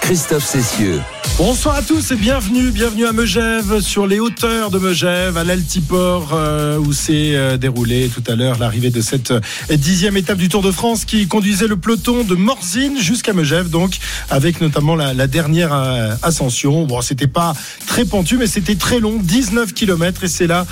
Christophe Cessieux. Bonsoir à tous et bienvenue, bienvenue à Megève, sur les hauteurs de Megève, à l'Altiport, euh, où s'est euh, déroulé tout à l'heure l'arrivée de cette euh, dixième étape du Tour de France qui conduisait le peloton de Morzine jusqu'à Megève, donc avec notamment la, dernière euh, ascension. Bon, c'était pas très pentu, mais c'était très long, 19 km, et c'est là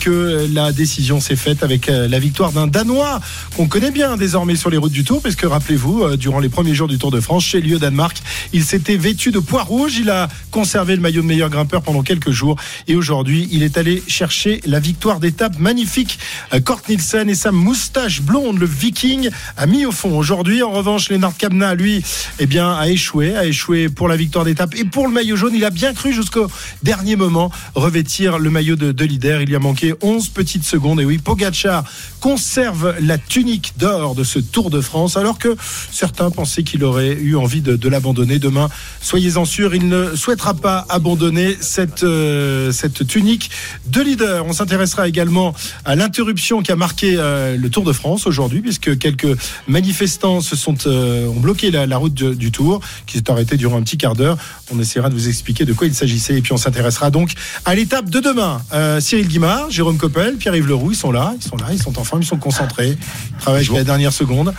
que la décision s'est faite avec la victoire d'un Danois qu'on connaît bien désormais sur les routes du Tour, puisque rappelez-vous, durant les premiers jours du Tour de France, chez Lieu Danemark, il s'était vêtu de poids rouge. Il a conservé le maillot de meilleur grimpeur pendant quelques jours. Et aujourd'hui, il est allé chercher la victoire d'étape magnifique. Kort Nielsen et sa moustache blonde, le viking, a mis au fond. Aujourd'hui, en revanche, Lennart Kamna, lui, eh bien, a échoué, a échoué pour la victoire d'étape et pour le maillot jaune. Il a bien cru jusqu'au dernier moment revêtir le maillot de, de leader. Il y a manqué 11 petites secondes. Et oui, Pogacar conserve la tunique d'or de ce Tour de France, alors que certains pensaient qu'il aurait eu envie de, de l'abandonner demain. Soyez-en sûrs, il ne souhaitera pas abandonner cette, euh, cette tunique de leader. On s'intéressera également à l'interruption qui a marqué euh, le Tour de France aujourd'hui, puisque quelques manifestants se sont, euh, ont bloqué la, la route de- du Tour, qui s'est arrêtée durant un petit quart d'heure. On essaiera de vous expliquer de quoi il s'agissait. Et puis on s'intéressera donc à l'étape de demain. Euh, Cyril Guimard, Jérôme Coppel, Pierre-Yves Leroux, ils sont là, ils sont là, ils sont en forme, ils sont concentrés. Ils travaillent jusqu'à la dernière seconde.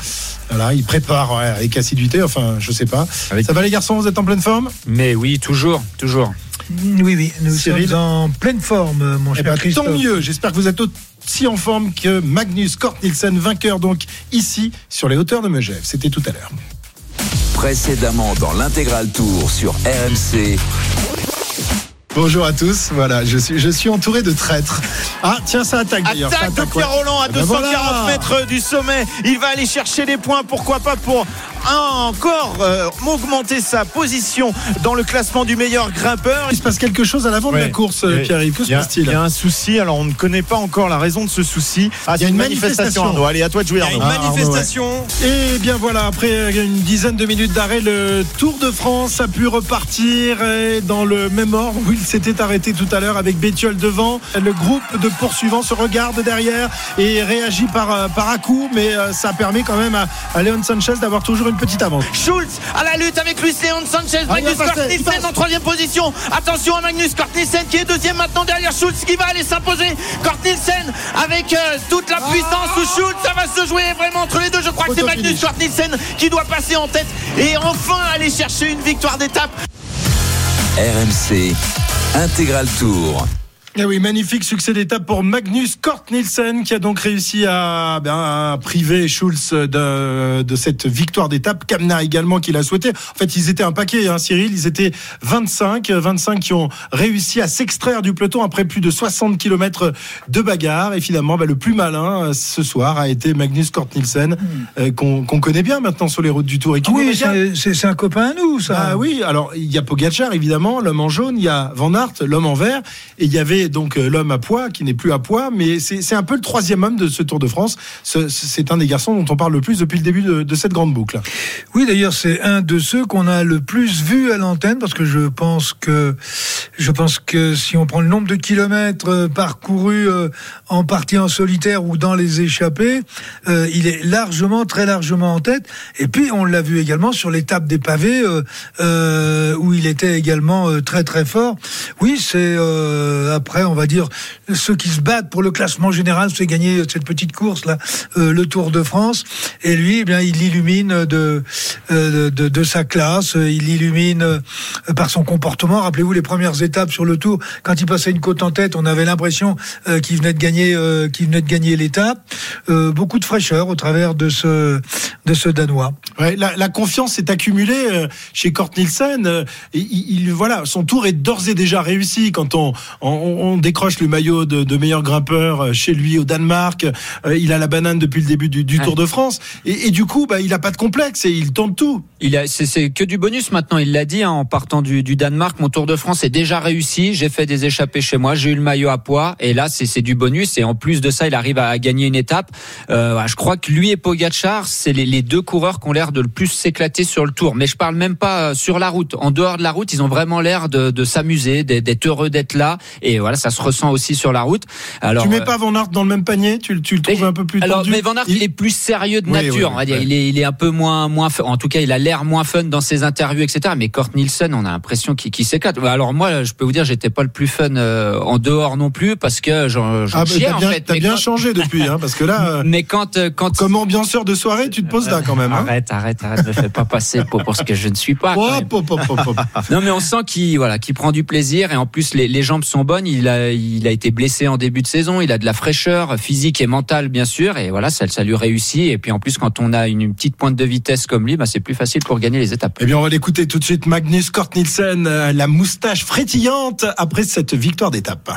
Voilà, ils préparent ouais, avec assiduité, enfin, je sais pas. Avec- Ça va les garçons, vous êtes en pleine forme? Mais oui, toujours, toujours. Oui, oui, nous Cyril? sommes en pleine forme, mon Eh cher ben, Christophe. tant mieux, j'espère que vous êtes aussi en forme que Magnus Kort Nielsen, vainqueur donc ici sur les hauteurs de Megève. C'était tout à l'heure. Précédemment dans l'intégral tour sur RMC. Bonjour à tous, voilà, je suis, je suis entouré de traîtres. Ah, tiens, ça attaque d'ailleurs. ça Attaque de attaque, ouais. Pierre Roland à Ah ben 240 voilà. mètres du sommet. Il va aller chercher les points, pourquoi pas pour encore euh, augmenter sa position dans le classement du meilleur grimpeur. Il se passe quelque chose à l'avant de la course, euh, Ouais. Pierre-Yves. Que Il se y, a, passe-t-il il y a un souci, alors on ne connaît pas encore la raison de ce souci. Ah, Il y a c'est une manifestation. Arnaud. Allez, à toi de jouer Il y a Arnaud. une Ah, Arnaud, manifestation. Et bien voilà, après une dizaine de minutes d'arrêt, le Tour de France a pu repartir et dans le même ordre où il s'était arrêté tout à l'heure avec Bétiol devant. Le groupe de poursuivants se regarde derrière et réagit par, euh, par à-coup, mais euh, ça permet quand même à, à Léon Sanchez d'avoir toujours une petite avance. Schulz à la lutte avec Luis Leon Sanchez. Ah, Magnus passe. en troisième position. Attention à Magnus Cort Nielsen qui est deuxième maintenant derrière Schulz qui va aller s'imposer. Cort Nielsen avec euh, toute la puissance sous Schulz. Ça va se jouer vraiment entre les deux. Je crois que c'est Magnus Nielsen qui doit passer en tête et enfin aller chercher une victoire d'étape. RMC. Intégral tour. Eh oui, magnifique succès d'étape pour Magnus Kort Nielsen qui a donc réussi à, ben, à priver Schulz de, de cette victoire d'étape. Kamna également qui l'a souhaité. En fait, ils étaient un paquet, hein, Cyril. Ils étaient 25, 25 qui ont réussi à s'extraire du peloton après plus de 60 km de bagarre. Et finalement, ben, le plus malin euh, ce soir a été Magnus Kort Nielsen euh, qu'on connaît bien maintenant sur les routes du Tour et qui Ah oui, c'est un copain à nous, ça. Ah oui, alors il y a Pogacar évidemment, l'homme en jaune, il y a Van Aert, l'homme en vert, et il y avait donc euh, l'homme à poids qui n'est plus à poids, mais c'est un peu le troisième homme de ce Tour de France. Ce- C'est un des garçons dont on parle le plus depuis le début de, cette grande boucle. Oui, d'ailleurs, c'est un de ceux qu'on a le plus vu à l'antenne parce que je pense que je pense que si on prend le nombre de kilomètres euh, parcourus euh, en partie en solitaire ou dans les échappées, il est largement, très largement en tête. Et puis on l'a vu également sur l'étape des pavés où il était également très très fort. Oui, c'est euh, après on va dire ceux qui se battent pour le classement général, c'est gagner cette petite course là, euh, le Tour de France. Et lui, eh bien, il illumine de, euh, de, de sa classe, il illumine euh, par son comportement. Rappelez-vous les premières étapes sur le Tour, quand il passait une côte en tête, on avait l'impression qu'il venait de gagner, qu'il venait de gagner l'étape. Beaucoup de fraîcheur au travers de ce de ce Danois. La, confiance est accumulée chez Kort Nielsen. il, il- voilà, son tour est d'ores et déjà réussi. Quand on, décroche le maillot de, meilleur grimpeur euh, chez lui au Danemark. Euh, il a la banane depuis le début du, Tour de France. Et, du coup, bah, il a pas de complexe et il tente tout. Il a, c'est, que du bonus maintenant. Il l'a dit hein, en partant du, Danemark. Mon Tour de France est déjà réussi. J'ai fait des échappées chez moi. J'ai eu le maillot à poids. Et là, c'est, du bonus. Et en plus de ça, il arrive à, gagner une étape. Euh, je crois que lui et Pogacar, c'est les, deux coureurs qui ont l'air de le plus s'éclater sur le Tour. Mais je parle même pas sur la route. En dehors de la route, ils ont vraiment l'air de, de s'amuser, d'être heureux d'être là. Et voilà, ça se ressent aussi sur la route. Alors, tu mets pas Van Aert dans le même panier Tu, tu le trouves un peu plus alors, mais Van Aert, il... est plus sérieux de nature. on va dire. Il est, il est un peu moins, moins. En tout cas, il a l'air moins fun dans ses interviews, etc. Mais Kurt Nielsen, on a l'impression qu'il s'éclate. Alors moi, je peux vous dire, j'étais pas le plus fun euh, en dehors non plus parce que j'en ah, chiais en fait. T'as bien changé depuis, hein, parce que là. Euh, mais quand, euh, quand. Comme ambianceur de soirée, tu te poses là quand même. Hein. arrête, arrête, arrête, me fais pas passer pour, pour ce que je ne suis pas. non, mais on sent qu'il voilà, qu'il prend du plaisir et en plus les, les jambes sont bonnes. Il il a été blessé en début de saison. Il a de la fraîcheur physique et mentale bien sûr et voilà, ça, lui réussit. Et puis en plus, quand on a une, petite pointe de vitesse comme lui, bah, c'est plus facile pour gagner les étapes. Eh bien, on va l'écouter tout de suite. Magnus Kort Nielsen, euh, la moustache frétillante après cette victoire d'étape.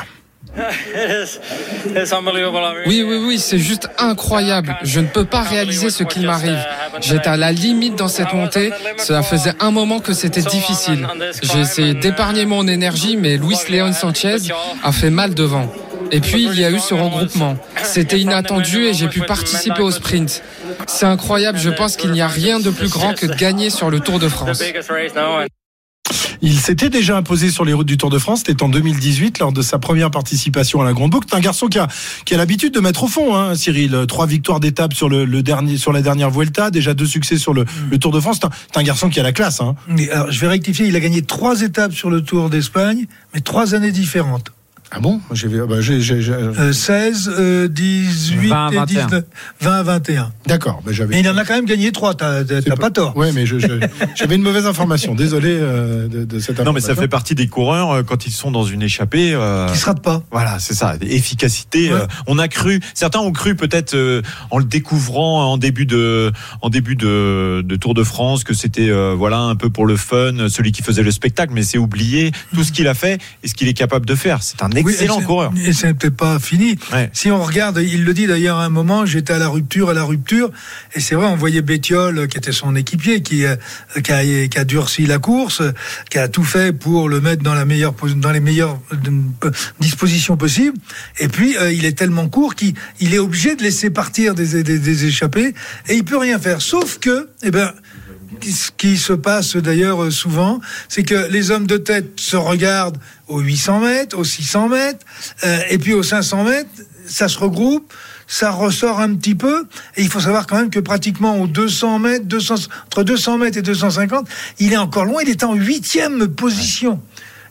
Oui, oui, oui, c'est juste incroyable. Je ne peux pas réaliser ce qui m'arrive. J'étais à la limite dans cette montée. Cela faisait un moment que c'était difficile. J'ai essayé d'épargner mon énergie, mais Luis Leon Sanchez a fait mal devant. Et puis il y a eu ce regroupement. C'était inattendu et j'ai pu participer au sprint. C'est incroyable, je pense qu'il n'y a rien de plus grand que de gagner sur le Tour de France. Il s'était déjà imposé sur les routes du Tour de France. C'était en 2018 lors de sa première participation à la Grande Boucle. C'est un garçon qui a, qui a l'habitude de mettre au fond, hein, Cyril. Trois victoires d'étape sur le, dernier, sur la dernière Vuelta, déjà deux succès sur le, Tour de France. C'est un, garçon qui a la classe. Hein. alors, je vais rectifier. Il a gagné trois étapes sur le Tour d'Espagne, mais trois années différentes. Ah bon j'ai, bah, j'ai, j'ai, 16, 18 20, 19, 20, 21. D'accord. Bah, j'avais... Mais il en a quand même gagné 3, t'as, t'as pas, tort. Oui, mais je, j'avais une mauvaise information. Désolé euh, de, de, cette information. Non, mais ça fait partie des coureurs euh, quand ils sont dans une échappée. Euh, qui se ratent pas. Voilà, c'est ça. Efficacité. Euh, on a cru, certains ont cru peut-être euh, en le découvrant en début de, en début de, de Tour de France que c'était voilà un peu pour le fun, celui qui faisait le spectacle, mais c'est oublié tout ce qu'il a fait et ce qu'il est capable de faire. C'est un excellent coureur. Et c'est peut-être pas fini. Si on regarde, il le dit d'ailleurs à un moment, j'étais à la rupture, à la rupture, et c'est vrai, on voyait Bétiol, qui était son équipier, qui, euh, qui, a, qui a durci la course, qui a tout fait pour le mettre dans la meilleure, dans les meilleures euh, dispositions possibles. Et puis, euh, il est tellement court qu'il il est obligé de laisser partir des, des, des échappés, et il peut rien faire. Sauf que, eh ben, ce qui se passe d'ailleurs souvent, c'est que les hommes de tête se regardent aux 800 mètres, aux 600 mètres, euh, et puis aux 500 mètres, ça se regroupe, ça ressort un petit peu, et il faut savoir quand même que pratiquement aux 200 mètres, 200, entre 200 mètres et 250, il est encore loin, il est en huitième position.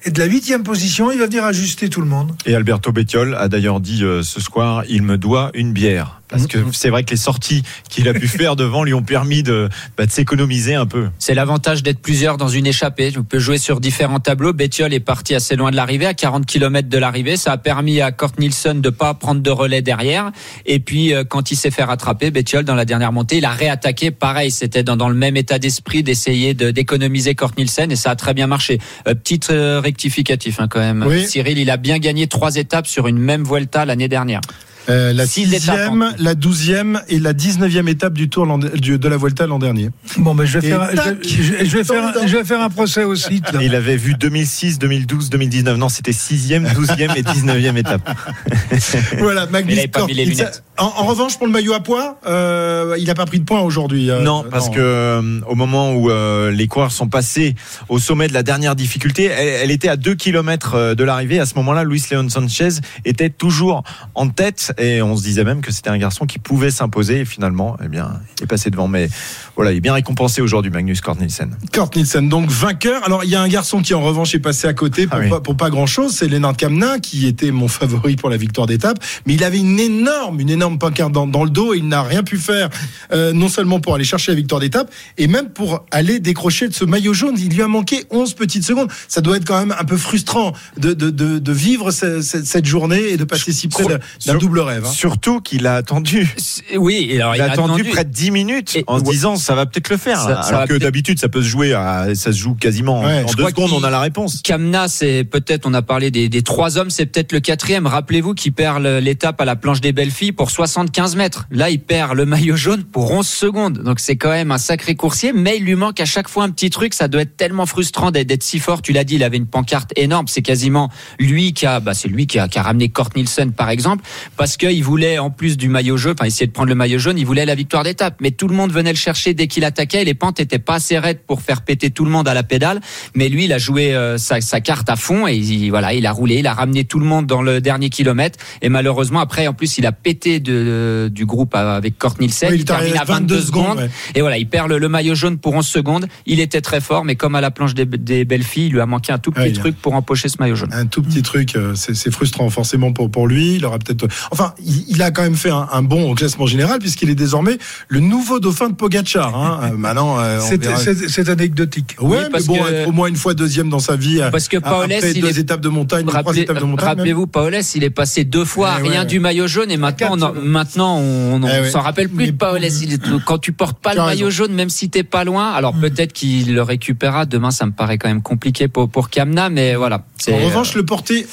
Et de la huitième position, il va venir ajuster tout le monde. Et Alberto Bettiol a d'ailleurs dit euh, ce soir, il me doit une bière. Parce que c'est vrai que les sorties qu'il a pu faire devant lui ont permis de, bah, de s'économiser un peu. C'est l'avantage d'être plusieurs dans une échappée. On peut jouer sur différents tableaux. Bettiol est parti assez loin de l'arrivée, à 40 km de l'arrivée. Ça a permis à Kurt Nielsen de pas prendre de relais derrière. Et puis, euh, quand il s'est fait rattraper, Bettiol, dans la dernière montée, il a réattaqué. Pareil, c'était dans, dans le même état d'esprit d'essayer d'économiser Kurt Nielsen et ça a très bien marché. Euh, petite euh, rectificatif hein, quand même. Cyril, il a bien gagné trois étapes sur une même Vuelta l'année dernière. Euh, la sixième, la douzième et la dix-neuvième étape du Tour de la Vuelta l'an dernier. Bon, mais je vais, faire, je, vais faire, je vais faire un procès aussi. Il avait vu 2006, 2012, 2019. Non, c'était sixième, douzième et dix-neuvième étape. voilà, Magnus en, en, revanche, pour le maillot à poids, euh, il n'a pas pris de points aujourd'hui. Euh, non, parce que euh, au moment où euh, les coureurs sont passés au sommet de la dernière difficulté, elle, elle était à 2 km de l'arrivée. À ce moment-là, Luis Leon Sanchez était toujours en tête et on se disait même que c'était un garçon qui pouvait s'imposer. Et finalement eh bien il est passé devant. Mais voilà il est bien récompensé aujourd'hui Magnus Kort Nielsen Kort Nielsen donc vainqueur. Alors il y a un garçon qui en revanche est passé à côté pour, ah pas, pour pas grand chose c'est Lennart Kamna qui était mon favori pour la victoire d'étape. Mais il avait une énorme une énorme pancarte dans, dans le dos et il n'a rien pu faire euh, non seulement pour aller chercher la victoire d'étape et même pour aller décrocher de ce maillot jaune. Il lui a manqué 11 petites secondes. Ça doit être quand même un peu frustrant de, de, de, de vivre cette, cette, journée et de passer si près d'un double rêve. hein. Surtout qu'il a attendu. Oui, et alors Il a attendu près de 10 minutes Et- en se disant ça va peut-être le faire. Ça- Alors que d'habitude ça peut se jouer, à, ça se joue quasiment Ouais, en deux secondes, on a la réponse. Kamna, c'est peut-être, on a parlé des, des trois hommes, c'est peut-être le quatrième. Rappelez-vous qu'il perd l'étape à la planche des belles filles pour 75 mètres. Là, il perd le maillot jaune pour 11 secondes. Donc c'est quand même un sacré coursier, mais il lui manque à chaque fois un petit truc. Ça doit être tellement frustrant d'être si fort. Tu l'as dit, il avait une pancarte énorme. C'est quasiment lui qui a, bah, c'est lui qui a, qui a ramené Kort Nielsen, par exemple, parce qu'il voulait, en plus du maillot jaune, enfin, essayer de prendre le maillot jaune, il voulait la victoire d'étape. Mais tout le monde venait le chercher dès qu'il attaquait. Les pentes étaient pas assez raides pour faire péter tout le monde à la pédale. Mais lui, il a joué euh, sa, sa carte à fond et il, voilà, il a roulé, il a ramené tout le monde dans le dernier kilomètre. Et malheureusement, après, en plus, il a pété de, du groupe avec Kort Nielsen. Oui, il termine à à 22 22 secondes. secondes, ouais. Et voilà, il perd le, le maillot jaune pour 11 secondes. Il était très fort, mais comme à la planche des, des belles filles, il lui a manqué un tout petit Ouais, truc pour empocher ce maillot jaune. Un tout petit truc, euh, c'est c'est frustrant forcément pour, pour lui. Il aura peut-être. Enfin, il, il a quand même fait un, un bon au classement général puisqu'il est désormais le nouveau dauphin de Pogacar. Hein. Euh, maintenant, euh, C'est anecdotique. Ouais, Oui, mais parce bon, que- être au moins une fois deuxième dans sa vie. euh, Parce que Paolès, après il deux est- étapes de montagne, trois étapes de montagne. Rappelez-vous, Paolès, il est passé deux fois à Eh rien ouais. du maillot jaune et maintenant, on, en- maintenant on, on Eh ouais. s'en rappelle plus de Paolès. Il est- quand tu portes pas le maillot raison. jaune, même si t'es pas loin, alors Mm. peut-être qu'il le récupérera. Demain, ça me paraît quand même compliqué pour, pour Kamna, mais voilà. C'est- En revanche, le porter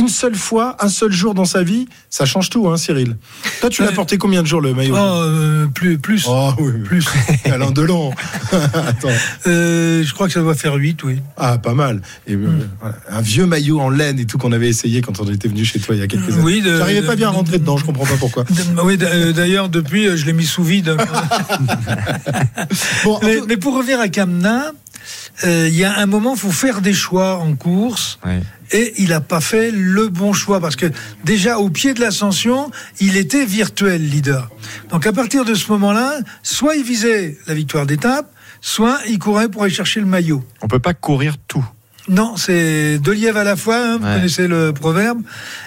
une seule fois, un seul jour dans sa vie, ça change tout, hein, Cyril. Toi, tu l'as Ouais. porté combien de jours le maillot Oh, euh, plus, plus, Oh, oui, plus. Alain Delon. Attends. Euh, je crois que ça doit faire 8, oui. Ah, pas mal. Et, euh, voilà. Un vieux maillot en laine et tout qu'on avait essayé quand on était venu chez toi il y a quelques années. Oui, J'arrivais pas bien à rentrer dedans, je comprends pas pourquoi. Oui, euh, d'ailleurs, depuis, euh, je l'ai mis sous vide. Bon, mais, mais pour revenir à Kamna, euh, il y a un moment, il faut faire des choix en course. Et il n'a pas fait le bon choix parce que déjà au pied de l'ascension, il était virtuel leader. Donc à partir de ce moment-là, soit il visait la victoire d'étape, soit il courait pour aller chercher le maillot. On peut pas courir tout. Non, c'est deux lièvres à la fois, hein, vous Ouais. connaissez le proverbe.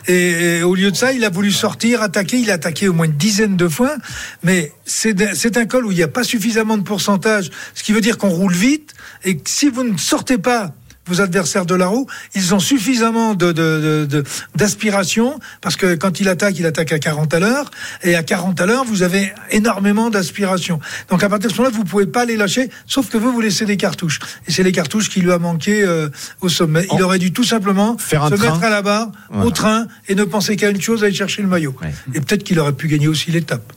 Et, et au lieu de ça, il a voulu sortir, attaquer, il a attaqué au moins une dizaine de fois. Mais c'est un col où il n'y a pas suffisamment de pourcentage, ce qui veut dire qu'on roule vite. Et que si vous ne sortez pas vos adversaires de la roue, ils ont suffisamment de, de- de- de- d'aspiration, parce que quand il attaque, il attaque à 40 à l'heure, et à 40 à l'heure, vous avez énormément d'aspiration. Donc à partir de ce moment-là, vous pouvez pas les lâcher, sauf que vous, vous laissez des cartouches. Et c'est les cartouches qui lui a manqué euh, au sommet. Il En- aurait dû tout simplement Faire un se train. mettre à la barre, Voilà. au train, et ne penser qu'à une chose, aller chercher le maillot. Ouais. Et peut-être qu'il aurait pu gagner aussi l'étape.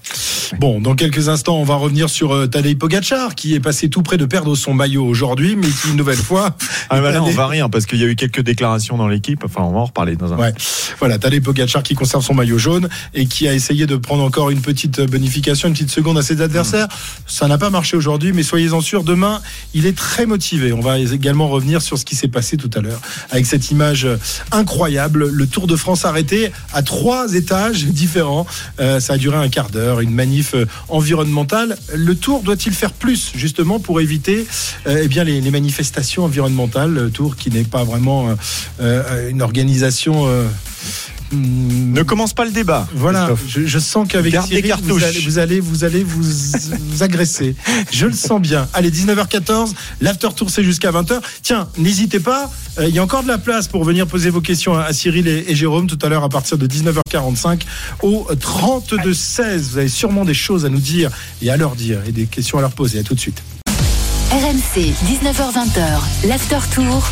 Bon, dans quelques instants, on va revenir sur euh, Tadej Pogacar, qui est passé tout près de perdre son maillot aujourd'hui, mais qui, une nouvelle fois. Ah, on va rire parce qu'il y a eu quelques déclarations dans l'équipe. Enfin, on va en reparler dans un Ouais. Voilà, Tadej Pogacar qui conserve son maillot jaune et qui a essayé de prendre encore une petite bonification, une petite seconde à ses adversaires. Ça n'a pas marché aujourd'hui, mais soyez-en sûrs, demain, il est très motivé. On va également revenir sur ce qui s'est passé tout à l'heure avec cette image incroyable, le Tour de France arrêté à trois étages différents. Euh, ça a duré un quart d'heure, une manif euh, environnementale. Le Tour doit-il faire plus justement pour éviter euh, eh bien les, les manifestations environnementales Le Tour qui n'est pas vraiment euh, euh, une organisation. euh, Ne commence pas le débat. voilà, je, je sens qu'avec Cyril, vous cartouches. allez, vous allez, vous allez vous, vous agresser. Je le sens bien. Allez, 19h14, l'after tour c'est jusqu'à 20h. Tiens, n'hésitez pas, euh, il y a encore de la place pour venir poser vos questions à, à Cyril et, et Jérôme tout à l'heure à partir de 19h45 au 32 16. Vous avez sûrement des choses à nous dire et à leur dire et des questions à leur poser. À tout de suite. RMC, 19h20h, l'after tour.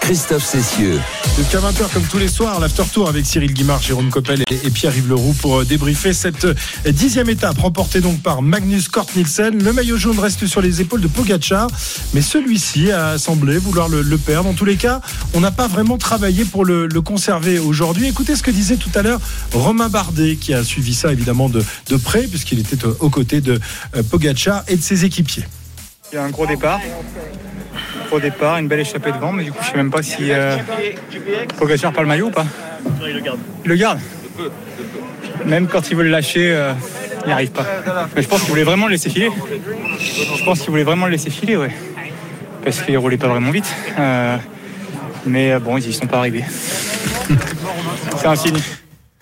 Christophe Cessieux. Jusqu'à 20h, comme tous les soirs, l'after tour avec Cyril Guimard, Jérôme Coppel et, Pierre-Yves Leroux pour euh, débriefer cette euh, dixième étape remportée donc par Magnus Kort Nielsen. Le maillot jaune reste sur les épaules de Pogacar, mais celui-ci a semblé vouloir le, le perdre. En tous les cas, on n'a pas vraiment travaillé pour le, le conserver aujourd'hui. Écoutez ce que disait tout à l'heure Romain Bardet, qui a suivi ça évidemment de, de près, puisqu'il était euh, aux côtés de Pogacar et de ses équipiers. Il y a un gros départ. Gros départ, une belle échappée devant, mais du coup, je sais même pas si euh, Pogacar par le maillot ou pas. il le garde. Il le garde Même quand il veut le lâcher, euh, il n'y arrive pas. Mais je pense qu'il voulait vraiment le laisser filer. Je pense qu'il voulait vraiment le laisser filer, ouais. Parce qu'il roulait pas vraiment vite. Euh, mais euh, bon, ils y sont pas arrivés. C'est un signe.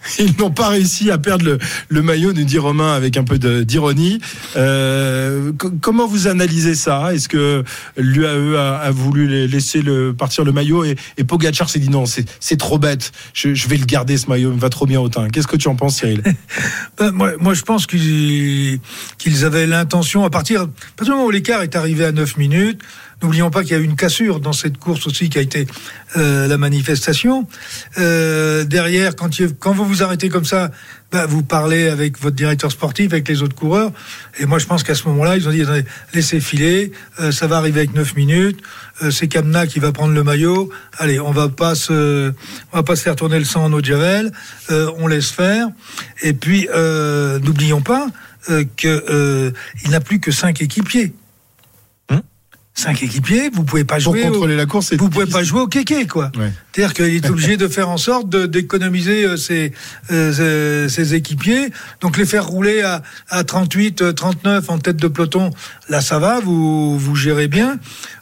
Ils n'ont pas réussi à perdre le, maillot, nous dit Romain avec un peu d'ironie. Euh, co- comment vous analysez ça? Est-ce que l'UAE a, voulu laisser partir le maillot et, et Pogacar s'est dit non, c'est trop bête, je, vais le garder ce maillot, il me va trop bien au teint. Qu'est-ce que tu en penses Cyril? Ben, moi, je pense qu'ils qu'ils avaient l'intention, à partir, à partir du moment où l'écart est arrivé à 9 minutes, n'oublions pas qu'il y a eu une cassure dans cette course aussi qui a été euh, la manifestation. Euh, derrière, quand, il- quand vous vous arrêtez comme ça, ben, vous parlez avec votre directeur sportif, avec les autres coureurs. Et moi, je pense qu'à ce moment-là, ils ont dit, laissez filer, euh, ça va arriver avec 9 minutes. Euh, c'est Kamna qui va prendre le maillot. Allez, on va pas se, on va pas se faire tourner le sang en eau de javel. Euh, on laisse faire. Et puis, euh, n'oublions pas euh, que euh, n'a plus que cinq équipiers. Cinq équipiers, vous pouvez pas Pour jouer. au- contrôler la course, vous pouvez pas jouer au kéké, quoi. Ouais. C'est-à-dire qu'il est obligé de faire en sorte d'économiser euh, ses, euh, ses- ses équipiers. Donc les faire rouler à, à 38, euh, 39 en tête de peloton, là ça va, vous, vous gérez bien.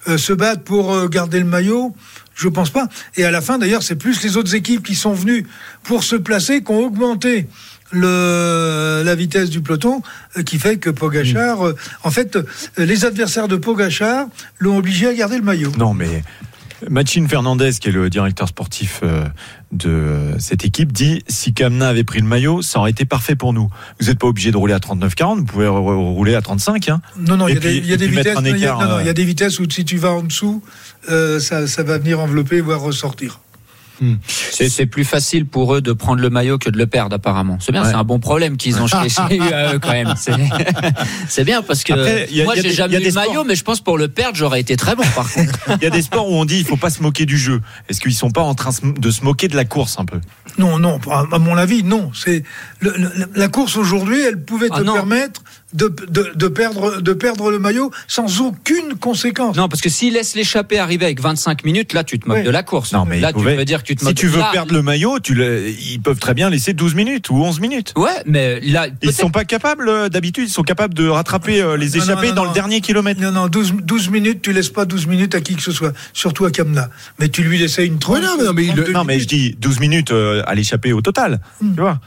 Euh, se battre pour euh, garder le maillot, je pense pas. Et à la fin, d'ailleurs, c'est plus les autres équipes qui sont venues pour se placer, qui ont augmenté le, la vitesse du peloton, euh, qui fait que Pogachar, euh, en fait, euh, les adversaires de Pogachar l'ont obligé à garder le maillot. Non, mais Machine Fernandez, qui est le directeur sportif de cette équipe, dit si Kamna avait pris le maillot, ça aurait été parfait pour nous. Vous n'êtes pas obligé de rouler à 39-40, vous pouvez rouler à 35. Hein. Non, non, il y a des- vitesses. il y a- des vitesses où si tu vas en dessous, euh, ça, ça va venir envelopper, voire ressortir. C'est c'est plus facile pour eux de prendre le maillot que de le perdre apparemment. C'est bien, Ouais. c'est un bon problème qu'ils ont chez, UAE quand même. C'est- bien parce que Après, a- moi j'ai jamais eu des le maillot, mais je pense pour le perdre j'aurais été très bon par contre. Il y a des sports où on dit il faut pas se moquer du jeu. Est-ce qu'ils sont pas en train de se moquer de la course un peu? Non, non, à mon avis, non. C'est la course aujourd'hui, elle pouvait Ah te non. permettre de, de, de perdre, de perdre le maillot sans aucune conséquence. Non, parce que s'ils laissent l'échappée arriver avec 25 minutes, là tu te moques Oui. de la course. Non, mais là tu veux dire que tu te Si tu veux Là- perdre le maillot, tu le- ils peuvent très bien laisser 12 minutes ou 11 minutes. Ouais, mais là Ils peut-être- sont pas capables, euh, d'habitude, ils sont capables de rattraper euh, les Non, non, échappées non, dans non. le dernier kilomètre. Non, non, 12, 12 minutes, tu laisses pas 12 minutes à qui que ce soit, surtout à Kamna. Mais tu lui laissais une 30. Ouais, non, mais non, mais il- 32 Non, mais je dis 12 minutes euh, à l'échappée au total. Hmm. Tu vois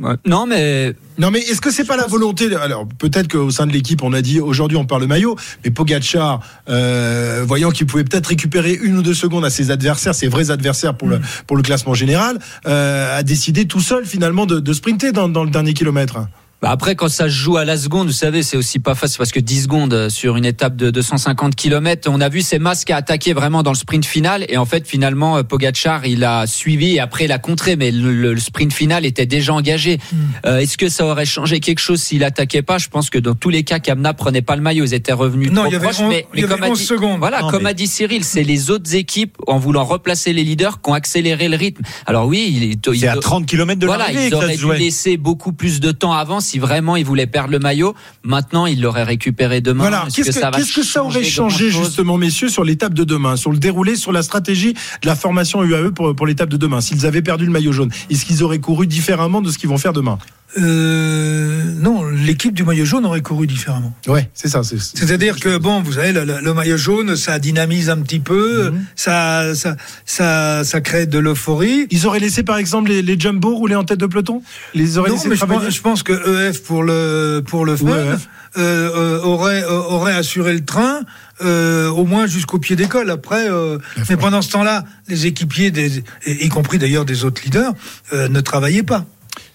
Ouais. Non, mais Non, mais est-ce que c'est pas la volonté de- Alors peut-être qu'au sein de l'équipe, on a dit aujourd'hui on parle maillot, mais Pogacar, euh, voyant qu'il pouvait peut-être récupérer une ou deux secondes à ses adversaires, ses vrais adversaires pour le pour le classement général, euh, a décidé tout seul finalement de, de sprinter dans, dans le dernier kilomètre. Bah après, quand ça se joue à la seconde, vous savez, c'est aussi pas facile parce que 10 secondes euh, sur une étape de 250 km, on a vu ces masques à attaquer vraiment dans le sprint final. Et en fait, finalement, euh, Pogachar, il a suivi et après il a contré, mais le, le- sprint final était déjà engagé. Euh, Est-ce que ça aurait changé quelque chose s'il attaquait pas? Je pense que dans tous les cas, Kamna prenait pas le maillot, ils étaient revenus Non, trop il y avait proches, on- mais, il y mais avait comme a 11 dit- secondes. Voilà, Non, comme mais- a dit Cyril, c'est les autres équipes en voulant replacer les leaders qui ont accéléré le rythme. Alors oui, il est, à doit- 30 km de voilà, l'arrivée ils que ça auraient dû laisser beaucoup plus de temps avant si vraiment ils voulaient perdre le maillot. Maintenant, ils l'auraient récupéré demain. Voilà. Est-ce Qu'est-ce que, ça que aurait changé justement, messieurs, sur l'étape de demain, sur le déroulé, sur la stratégie de la formation UAE pour, pour l'étape de demain S'ils avaient perdu le maillot jaune, est-ce qu'ils auraient couru différemment de ce qu'ils vont faire demain? Euh, non, l'équipe du maillot jaune aurait couru différemment. Ouais, c'est ça. C'est, C'est-à-dire que bon, vous savez, le, le- le maillot jaune, ça dynamise un petit peu, Mhm. ça, ça, ça, ça crée de l'euphorie. Ils auraient laissé par exemple les, les jumbo rouler en tête de peloton? Ils auraient Non, laissé mais je pense, je pense que EF pour le pour le fun Ouais, ouais. euh, euh, aurait aurait assuré le train euh, au moins jusqu'au pied d'école. Après, euh, mais pendant ce temps-là, les équipiers, des, y y compris d'ailleurs des autres leaders, euh, ne travaillaient pas.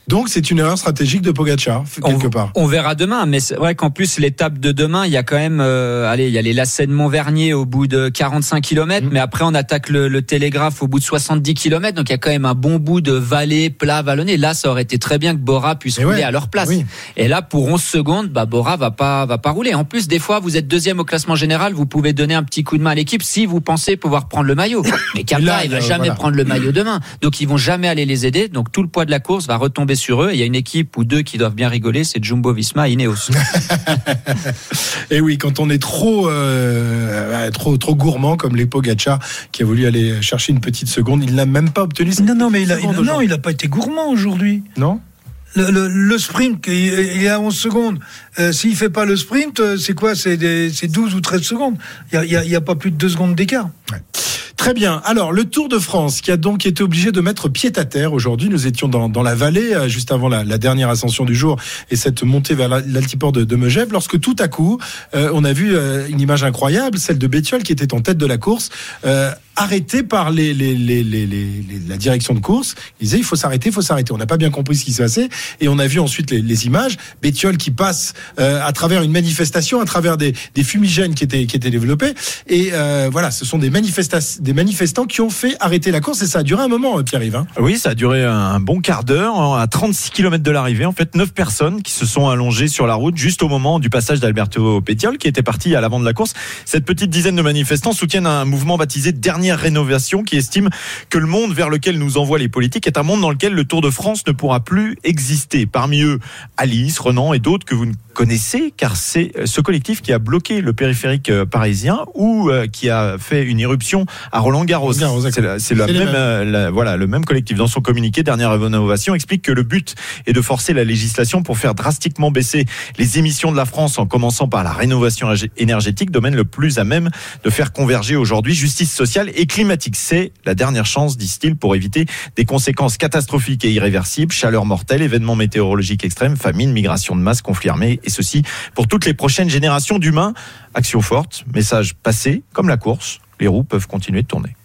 Donc c'est une erreur stratégique de Pogacar, quelque on, part. on verra demain, mais c'est vrai qu'en plus l'étape de demain, il y a quand même, euh, allez, il y a les lacets de Montvernier au bout de 45 km, mais après on attaque le, le télégraphe au bout de 70 km, donc il y a quand même un bon bout de vallée, plat, vallonné. Là, ça aurait été très bien que Bora puisse Et rouler ouais, à leur place. oui. Et là, pour 11 secondes, bah Bora va pas va pas rouler. En plus, des fois, vous êtes deuxième au classement général, vous pouvez donner un petit coup de main à l'équipe si vous pensez pouvoir prendre le maillot. Mais Là, il va euh, jamais voilà. prendre le maillot demain, donc ils vont jamais aller les aider. Donc tout le poids de la course va retomber sur eux. Et il y a une équipe ou deux qui doivent bien rigoler, c'est Jumbo Visma, et Ineos. Et oui, quand on est trop, euh, trop, trop gourmand comme les Pogacar qui a voulu aller chercher une petite seconde, il n'a même pas obtenu. cette Non, non, mais il a, il a- seconde non, il n'a pas été gourmand aujourd'hui. Non? Le, sprint, il est à 11 secondes. Euh, S'il fait pas le sprint, euh, c'est quoi? C'est des- c'est 12 ou 13 secondes. Il n'y a, y a- y a pas plus de 2 secondes d'écart. Très bien. Alors, le Tour de France, qui a donc été obligé de mettre pied à terre aujourd'hui. Nous étions dans, la vallée, euh, juste avant la, dernière ascension du jour et cette montée vers la- l'altiport de, de Megève, lorsque tout à coup, euh, on a vu une image incroyable, celle de Bétiol qui était en tête de la course. Arrêté par la direction de course. Il disait il faut s'arrêter, il faut s'arrêter. On n'a pas bien compris ce qui s'est passé et on a vu ensuite les, images. Bétiol qui passe euh, à travers une manifestation, à travers des, fumigènes qui étaient, développés. Et euh, voilà, ce sont des, manifestants qui ont fait arrêter la course et ça a duré un moment, euh, Pierre-Yves. hein. Oui, ça a duré un bon quart d'heure, hein, à 36 km de l'arrivée. En fait, neuf personnes qui se sont allongées sur la route juste au moment du passage d'Alberto Pétiol, qui était parti à l'avant de la course. Cette petite dizaine de manifestants soutiennent un mouvement baptisé Dernière Rénovation, qui estime que le monde vers lequel nous envoient les politiques est un monde dans lequel le Tour de France ne pourra plus exister. Parmi eux, Alice, Renan et d'autres que vous ne connaissez, car c'est euh, ce collectif qui a bloqué le périphérique euh, parisien ou euh, qui a fait une irruption à Roland Garros. C'est euh, voilà, le même collectif. Dans son communiqué, dernière innovation, explique que le but est de forcer la législation pour faire drastiquement baisser les émissions de la France, en commençant par la rénovation énergétique, domaine le plus à même de faire converger aujourd'hui justice sociale et climatique. C'est la dernière chance, disent-ils, pour éviter des conséquences catastrophiques et irréversibles, chaleur mortelle, événements météorologiques extrêmes, famine, migration de masse, conflits armés, et ceci pour toutes les prochaines générations d'humains. Action forte, message passé, comme la course, les roues peuvent continuer de tourner.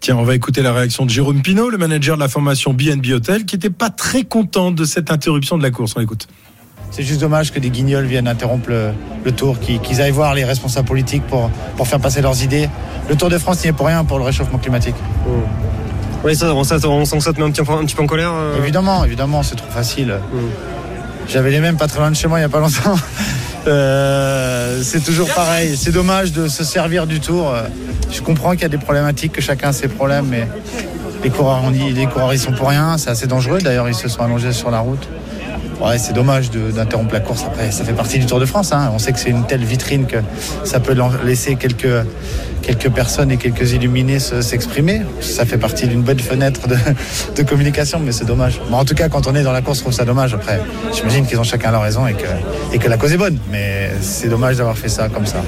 Tiens, on va écouter la réaction de Jérôme Pinault, le manager de la formation BNB Hotel, qui n'était pas très content de cette interruption de la course. On l'écoute. C'est juste dommage que des guignols viennent interrompre le, le tour, qu'ils aillent voir les responsables politiques pour, pour faire passer leurs idées. Le Tour de France n'y est pour rien pour le réchauffement climatique. Oui, ça, on, ça, on sent que ça te met un petit, peu- un petit peu en colère. euh. Évidemment, évidemment, c'est trop facile. J'avais les mêmes pas très loin de chez moi il n'y a pas longtemps. Euh, c'est toujours pareil. C'est dommage de se servir du tour. Je comprends qu'il y a des problématiques, que chacun a ses problèmes, mais les coureurs, on dit, les coureurs ils sont pour rien. C'est assez dangereux. D'ailleurs, ils se sont allongés sur la route. Ouais, c'est dommage d'interrompre la course. Après, ça fait partie du Tour de France. hein. On sait que c'est une telle vitrine que ça peut laisser quelques, quelques personnes et quelques illuminés se- s'exprimer. Ça fait partie d'une bonne fenêtre de, de communication, mais c'est dommage. Bon, en tout cas, quand on est dans la course, je trouve ça dommage. Après, j'imagine qu'ils ont chacun leur raison et que, et que la cause est bonne. Mais c'est dommage d'avoir fait ça comme ça.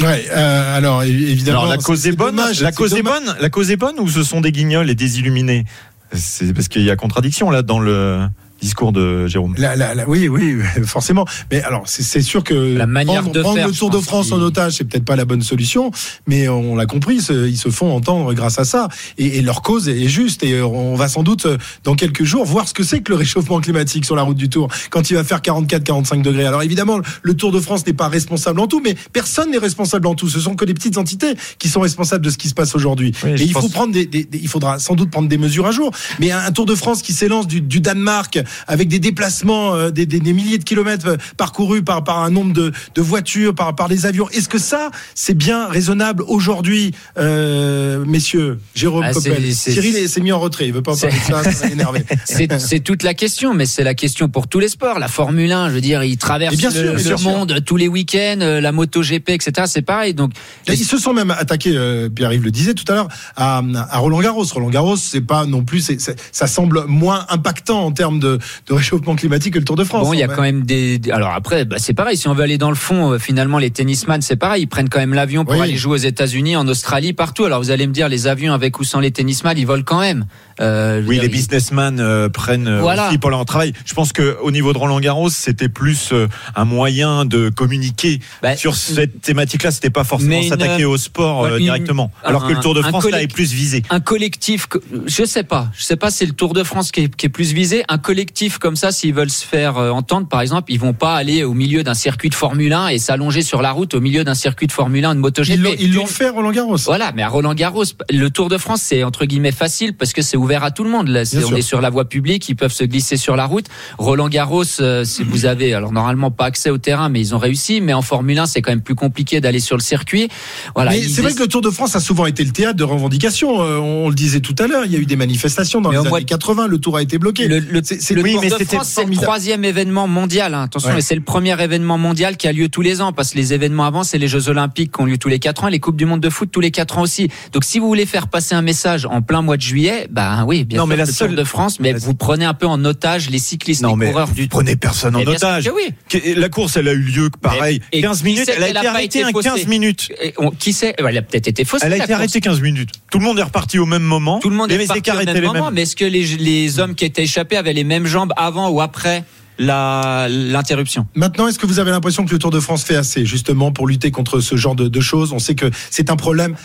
Ouais, euh, alors évidemment. Alors la cause est bonne. dommage, la cause est bonne. La cause est bonne ou ce sont des guignols et des illuminés? C'est parce qu'il y a contradiction là dans le discours de Jérôme. La- la- la- oui, oui, forcément. Mais alors, c'est c'est sûr que La manière prendre, de prendre faire, le Tour de France en otage, c'est peut-être pas la bonne solution, mais on l'a compris, ils se- font entendre grâce à ça. Et, et leur cause est juste. Et on va sans doute, euh, dans quelques jours, voir ce que c'est que le réchauffement climatique sur la route du Tour, quand il va faire 44-45 degrés. Alors évidemment, le Tour de France n'est pas responsable en tout, mais personne n'est responsable en tout. Ce sont que des petites entités qui sont responsables de ce qui se passe aujourd'hui. Oui, et il faut prendre des, des- des- il faudra sans doute prendre des mesures à jour. Mais un, un Tour de France qui s'élance du, du Danemark avec des déplacements, euh, des, des- des milliers de kilomètres euh, parcourus par, par un nombre de, de voitures, par, par les avions. Est-ce que ça, c'est bien raisonnable aujourd'hui, euh, messieurs Jérôme Ah, Coppel? Cyril est- s'est mis en retrait. Il veut pas parler de ça. Ça va l'énerver. C'est toute la question, mais c'est la question pour tous les sports. La Formule 1, je veux dire, ils traversent bien sûr, le, bien le sûr. monde tous les week-ends, la moto GP, etc. C'est pareil. Donc, Ils se sont même attaqués, euh, Pierre-Yves le disait tout à l'heure, à, à Roland Garros. Roland Garros, c'est pas non plus, ça semble moins impactant en termes de, de réchauffement climatique que le Tour de France. Bon, il y a Ouais. quand même des. Alors après, bah, c'est pareil. Si on veut aller dans le fond, euh, finalement, les tennisman, c'est pareil. Ils prennent quand même l'avion pour Oui. aller jouer aux États-Unis, en Australie, partout. Alors vous allez me dire, les avions avec ou sans les tennisman, ils volent quand même. Euh, Oui, dire, les ils- businessmen euh, prennent Voilà. aussi pour leur travail. Je pense que au niveau de Roland Garros, c'était plus euh, un moyen de communiquer Bah, sur cette thématique-là. C'était pas forcément s'attaquer au sport euh, une- directement. Alors que le Tour de France là est plus visé. un collectif, je sais pas, je sais pas, c'est le Tour de France qui est, qui est plus visé. Un collectif comme ça, s'ils veulent se faire euh, entendre, par exemple, ils vont pas aller au milieu d'un circuit de Formule 1 et s'allonger sur la route au milieu d'un circuit de Formule 1 de MotoGP. Ils l'ont- fait à Roland Garros. Voilà, mais à Roland Garros, le Tour de France, c'est entre guillemets facile parce que c'est ouvert à tout le monde. Là, on sûr. est sur la voie publique, ils peuvent se glisser sur la route. Roland Garros, euh, si vous avez, alors normalement pas accès au terrain, mais ils ont réussi. Mais en Formule 1, c'est quand même plus compliqué d'aller sur le circuit. Voilà. Mais c'est vrai que le Tour de France a souvent été le théâtre de revendications. Euh, on le disait tout à l'heure, il y a eu des manifestations dans Mais les années de- 80, le Tour a été bloqué. Le- le- C'est- le oui, Tour mais de France, c'est le troisième événement mondial. hein. Attention, Ouais. c'est le premier événement mondial qui a lieu tous les ans, parce que les événements avant, c'est les Jeux Olympiques qui ont lieu tous les quatre ans, et les Coupes du Monde de foot tous les quatre ans aussi. Donc, si vous voulez faire passer un message en plein mois de juillet, bah oui, bien Non, sûr, mais la le Tour seule- de France, mais vous prenez un peu en otage les cyclistes, Non, les mais coureurs du prenez personne en Mais otage. oui. La course, elle a eu lieu, pareil, et 15 qui minutes. Elle a été arrêtée à 15 faussée minutes. Qui sait Elle a peut-être été faussée. Elle a été arrêtée 15 minutes. Tout le monde est reparti au même moment. Tout le monde est reparti au même moment, mais est-ce que les hommes qui étaient échappés avaient les mêmes jambes avant ou après l'interruption Maintenant, est-ce que vous avez l'impression que le Tour de France fait assez justement pour lutter contre ce genre de, de choses? On sait que c'est un problème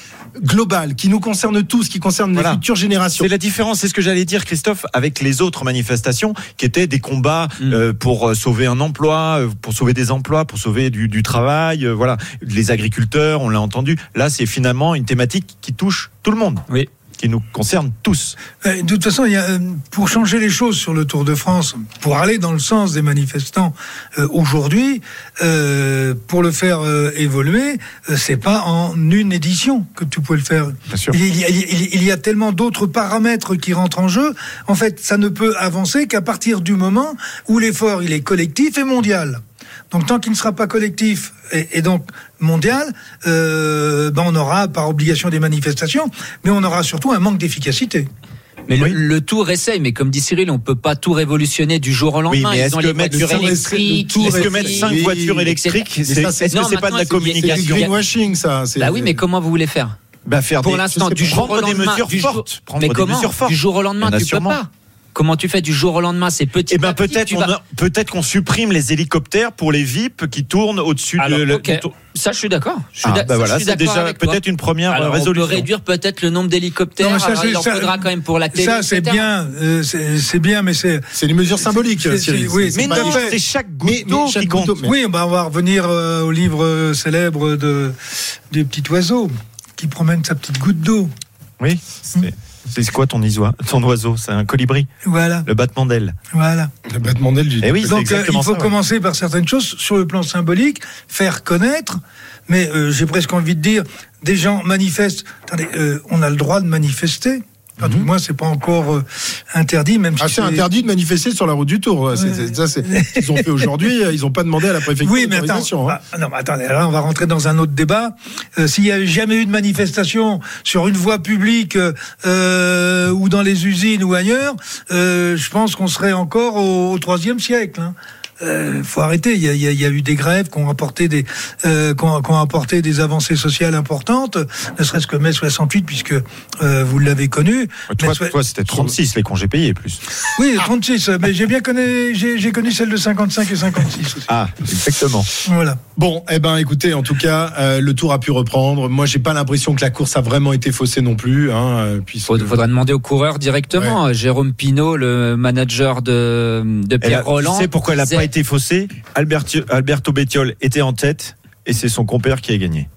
global qui nous concerne tous, qui concerne Voilà. les futures générations. C'est la différence, c'est ce que j'allais dire, Christophe, avec les autres manifestations qui étaient des combats Mm. euh, pour euh, sauver un emploi, euh, pour sauver des emplois, pour sauver du, du travail, euh, voilà, les agriculteurs, on l'a entendu. Là, c'est finalement une thématique qui touche tout le monde, Oui. Qui nous concerne tous. Euh, De toute façon, il y a, euh, pour changer les choses sur le Tour de France, pour aller dans le sens des manifestants euh, aujourd'hui, euh, pour le faire euh, évoluer, c'est pas en une édition que tu peux le faire. Bien sûr. Il y a, il y a- il y a tellement d'autres paramètres qui rentrent en jeu. En fait, ça ne peut avancer qu'à partir du moment où l'effort il est collectif et mondial. Donc tant qu'il ne sera pas collectif et, et donc mondial, euh, ben on aura par obligation des manifestations, mais on aura surtout un manque d'efficacité. Mais Oui. le, le tour essaye, mais comme dit Cyril, on peut pas tout révolutionner du jour au lendemain. mais Ils est-ce ont que les mettre voitures le tour- électriques. le tour Est-ce que les mettre filles, 5 oui, voitures électriques, est-ce que c'est pas de la c'est- c'est du du communication greenwashing, ça. Bah oui, mais comment vous voulez faire bah, faire Pour l'instant, du pas, jour au prendre des lendemain, mesures du jour- fortes. Prendre mais des comment mesures fortes. Du jour au lendemain, tu peux pas. Comment tu fais du jour au lendemain C'est petit. Eh ben peut-être vas- peut-être qu'on supprime les hélicoptères pour les VIP qui tournent au-dessus de le- ok. du tour- Ça, je suis d'accord. Je suis Ah, d'a- bah voilà, c'est d'accord déjà peut-être une première Alors, résolution. On peut réduire peut-être le nombre d'hélicoptères. Il en ça- faudra quand même pour la télé. Ça, c'est bien, euh, c'est bien, mais c'est. C'est une mesure symbolique, C'est- c'est- Cyril. oui, C'est mais c'est chaque goutte d'eau qui compte. goutte d'eau, mais- Oui, on va on va revenir euh, au livre euh, célèbre de, du petit oiseau qui promène sa petite goutte d'eau. Oui. c'est- C'est quoi ton, isois, ton oiseau? C'est un colibri, Voilà, le battement d'aile. voilà. Le battement d'aile du. Eh oui, c'est Donc euh, il faut ça. ouais. commencer par certaines choses sur le plan symbolique, faire connaître. Mais euh, j'ai presque envie de dire, des gens manifestent. Attendez, euh, on a le droit de manifester. Enfin, du moins, c'est pas encore euh, interdit, même Mhm. Ah, si c'est interdit de manifester sur la route du Tour. C'est- c'est- ça, c'est ce qu'ils ont fait aujourd'hui. Ils n'ont pas demandé à la préfecture Oui, mais attends, hein. ah, non, mais attendez, là, on va rentrer dans un autre débat. Euh, S'il y a jamais eu de manifestation sur une voie publique euh, euh, ou dans les usines ou ailleurs, euh, je pense qu'on serait encore au, au troisième siècle. Hein. Euh, faut arrêter. Il y, a, il y a- il y a eu des grèves qui ont apporté des, euh, qui ont, qui ont apporté des avancées sociales importantes, ne serait-ce que mai 68, puisque euh, vous l'avez connu. Toi, c'était 36 les congés payés plus. Oui, 36. Mais j'ai bien connu, j'ai connu celle de 55 et 56 aussi. Ah, exactement. Voilà. Bon, eh ben, écoutez, en tout cas, euh, le Tour a pu reprendre. Moi, j'ai pas l'impression que la course a vraiment été faussée non plus, hein, puisque- Il faudra demander aux coureurs directement. Jérôme Pinault, le manager de, de Elle Pierre a- Roland. Tu sais pourquoi elle disait- pas été Alberti- Alberto Bettiol était en tête et c'est son compère qui a gagné.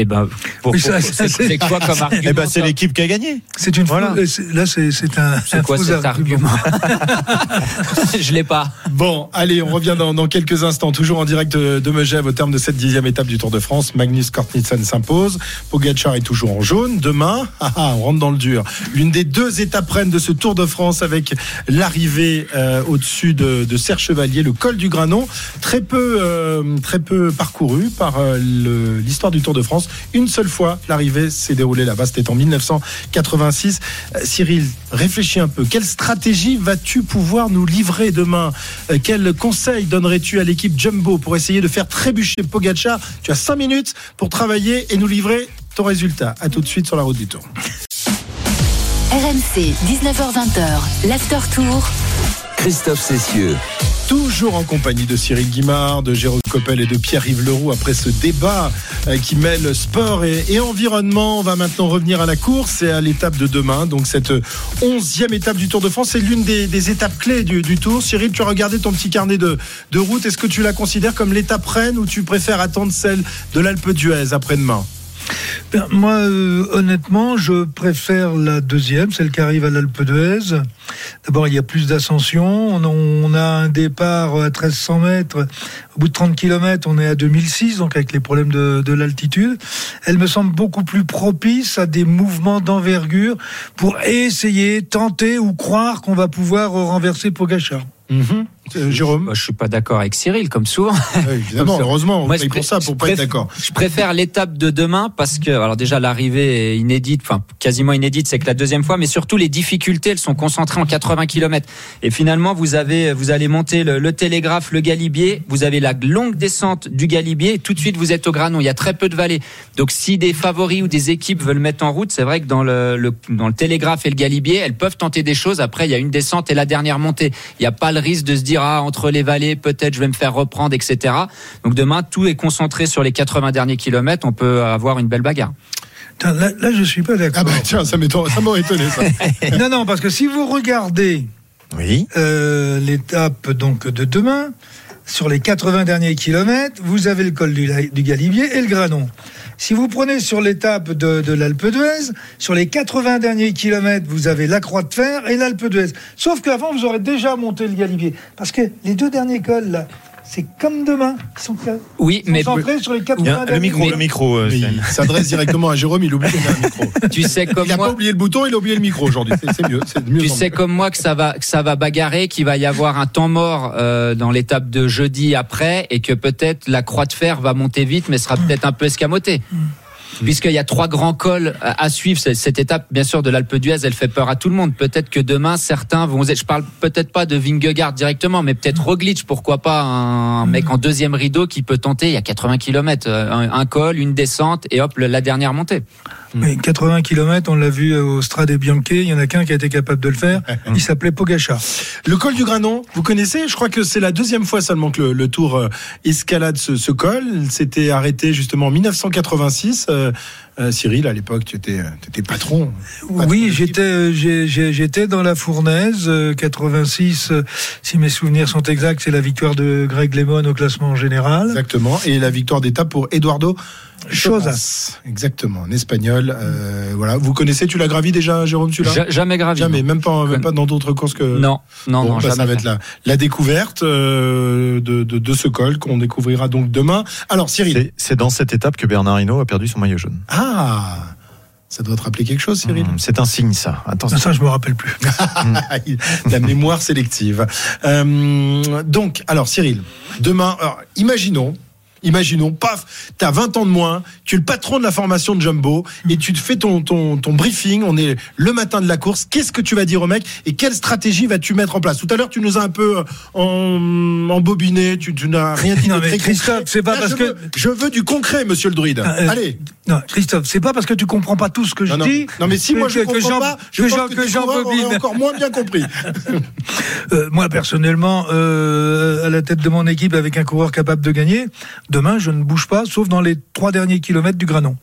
Eh ben, pour- Oui, ça, pour- ça, c'est c'est- c'est quoi comme argument Eh ben, c'est l'équipe qui a gagné. C'est une Voilà. là c'est c'est un, C'est un quoi cet argument Je l'ai pas. Bon, allez, on revient dans, dans quelques instants, toujours en direct de, de Megève au terme de cette dixième étape du Tour de France. Magnus Kortnitsen s'impose. Pogacar est toujours en jaune. Demain, ah, ah, on rentre dans le dur. L'une des deux étapes reines de ce Tour de France avec l'arrivée euh, au-dessus de, de Serre Chevalier, le col du Granon, très peu, euh, très peu parcouru par euh, le- l'histoire du Tour de France. Une seule fois, l'arrivée s'est déroulée là-bas. C'était en 1986. Euh, Cyril, réfléchis un peu. Quelle stratégie vas-tu pouvoir nous livrer demain? Euh, Quel conseil donnerais-tu à l'équipe Jumbo pour essayer de faire trébucher Pogacar? Tu as 5 minutes pour travailler et nous livrer ton résultat. À tout de suite sur la route du Tour. RMC, 19h20h, l'after tour. Christophe Cessieux. Toujours en compagnie de Cyril Guimard, de Jérôme Coppel et de Pierre-Yves Leroux après ce débat euh, qui mêle sport et, environnement. On va maintenant revenir à la course et à l'étape de demain. Donc cette onzième étape du Tour de France, c'est l'une des, étapes clés du, du Tour. Cyril, tu as regardé ton petit carnet de, de route. Est-ce que tu la considères comme l'étape reine ou tu préfères attendre celle de l'Alpe d'Huez après-demain? Ben, moi, euh, honnêtement, je préfère la deuxième, celle qui arrive à l'Alpe d'Huez. D'abord, il y a plus d'ascension. On, a- un départ à 1300 mètres. Au bout de 30 km, on est à 2006, donc avec les problèmes de, de l'altitude. Elle me semble beaucoup plus propice à des mouvements d'envergure pour essayer, tenter ou croire qu'on va pouvoir renverser Pogachar. Euh, Jérôme je suis pas d'accord avec Cyril, comme souvent. Ouais, Évidemment, Comme heureusement, on Moi, paye pour ça, pour pas être d'accord. Je préfère l'étape de demain parce que, alors déjà, l'arrivée est inédite, enfin, quasiment inédite, c'est que la deuxième fois, mais surtout les difficultés, elles sont concentrées en 80 km. Et finalement, vous avez, vous allez monter le, le télégraphe, le galibier, vous avez la longue descente du galibier, et tout de suite, vous êtes au granon. Il y a très peu de vallées. Donc, si des favoris ou des équipes veulent mettre en route, c'est vrai que dans le, le- dans le télégraphe et le galibier, elles peuvent tenter des choses. Après, il y a une descente et la dernière montée. Il n'y a pas le risque de se dire, entre les vallées, peut-être je vais me faire reprendre, etc. Donc demain, tout est concentré sur les 80 derniers kilomètres. On peut avoir une belle bagarre. Là, là, je suis pas d'accord. Ah bah tiens, ça m'aurait étonné ça. non, non, parce que si vous regardez Oui. euh, l'étape donc de demain, sur les 80 derniers kilomètres, vous avez le col du, du Galibier et le Granon. Si vous prenez sur l'étape de, de l'Alpe d'Huez, sur les 80 derniers kilomètres, vous avez la Croix de Fer et l'Alpe d'Huez. Sauf qu'avant, vous aurez déjà monté le Galibier. Parce que les deux derniers cols, là, c'est comme demain. Ils sont, Oui, mais sur les 80 Il y a le micro, le micro. euh, il s'adresse directement à Jérôme, il oublie qu'il a un micro. tu sais comme Il n'a pas oublié le bouton, il a oublié le micro aujourd'hui. C'est c'est mieux. C'est mieux Tu sais mieux. comme moi que ça va que ça va bagarrer, qu'il va y avoir un temps mort euh, dans l'étape de jeudi après, et que peut-être la croix de fer va monter vite, mais sera peut-être un peu escamotée. Puisqu'il y a trois grands cols à suivre, cette- étape, bien sûr, de l'Alpe d'Huez, elle fait peur à tout le monde. Peut-être que demain, certains vont. Je parle peut-être pas de Vingegaard directement, mais peut-être Roglic, pourquoi pas un mec en deuxième rideau qui peut tenter. Il y a 80 km, un, un col, une descente, et hop, la dernière montée. Mais 80 km, on l'a vu au Strade Bianche, il y en a qu'un qui a été capable de le faire. Il s'appelait Pogachar. Le col du Granon, vous connaissez Je crois que c'est la deuxième fois seulement que le, le Tour euh, escalade ce, ce col. Il s'était arrêté justement en 1986. Euh, euh, Cyril, à l'époque, tu étais, tu étais patron. Oui, j'étais euh, j'étais dans la fournaise euh, 86 euh, si mes souvenirs sont exacts, c'est la victoire de Greg LeMond au classement général. Exactement. Et la victoire d'étape pour Eduardo Chozas. Exactement, en espagnol. Euh, voilà. Vous connaissez, tu l'as gravi déjà, Jérôme, tu l'as Ja- jamais gravi. Jamais, même pas, même pas dans d'autres courses que. Non, non, Bon, non, bah, ça va être la, la découverte euh, de, de, de ce col qu'on découvrira donc demain. Alors, Cyril. C'est- C'est dans cette étape que Bernard Hinault a perdu son maillot jaune. Ah ça doit te rappeler quelque chose, Cyril Mmh, C'est un signe, ça. Attention. Ça, je me rappelle plus. La mémoire sélective. Euh, donc, alors, Cyril, demain, alors, imaginons. Imaginons, paf, t'as 20 ans de moins, tu es le patron de la formation de Jumbo et tu te fais ton, ton, ton briefing, on est le matin de la course, qu'est-ce que tu vas dire au mec et quelle stratégie vas-tu mettre en place? Tout à l'heure, tu nous as un peu euh, en, embobiné, tu, tu n'as rien dit Non, mais Christophe, c'est pas Là, parce je que- veux- je veux du concret, monsieur le druide. Euh, Allez Non, Christophe, c'est pas parce que tu comprends pas tout ce que je non, dis. non, mais si moi je que- comprends j'en- pas, je que pense j'en- que, bobine. encore moins bien compris. Euh, moi, personnellement, euh, à la tête de mon équipe avec un coureur capable de gagner, demain, je ne bouge pas, sauf dans les trois derniers kilomètres du Granon.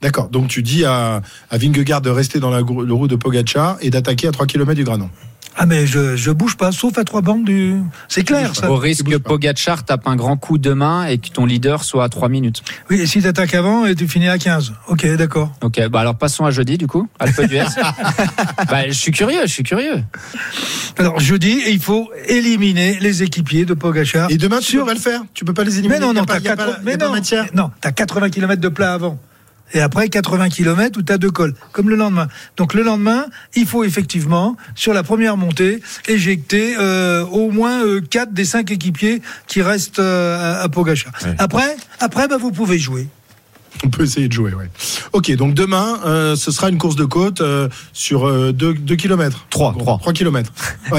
D'accord, donc tu dis à, à Vingegaard de rester dans la, le roue de Pogacar et d'attaquer à 3 km du Granon. Ah, mais je, je bouge pas, sauf à trois bandes du. C'est clair, ça. Au risque que Pogacar tape un grand coup demain et que ton leader soit à 3 minutes. Oui, et si t'attaques avant et tu finis à 15. Ok, d'accord. Ok, bah alors passons à jeudi du coup, Alpe d'Huez. bah, je suis curieux, je suis curieux. Alors, je dis, il faut éliminer les équipiers de Pogachar. Et demain, tu peux pas le faire Tu peux pas les éliminer Mais non, non, t'as il y a pas- 80 il y a mais pas non, matière non, t'as 80 km de plat avant. Et après 80 km où tu as deux cols, comme le lendemain. Donc le lendemain, il faut effectivement, sur la première montée, éjecter euh, au moins 4 des 5 équipiers qui restent euh, à. Ouais. Après, après bah, vous pouvez jouer. On peut essayer de jouer, ouais. Ok, donc demain, euh, ce sera une course de côte euh, sur 2 km. 3, 3. 3 km.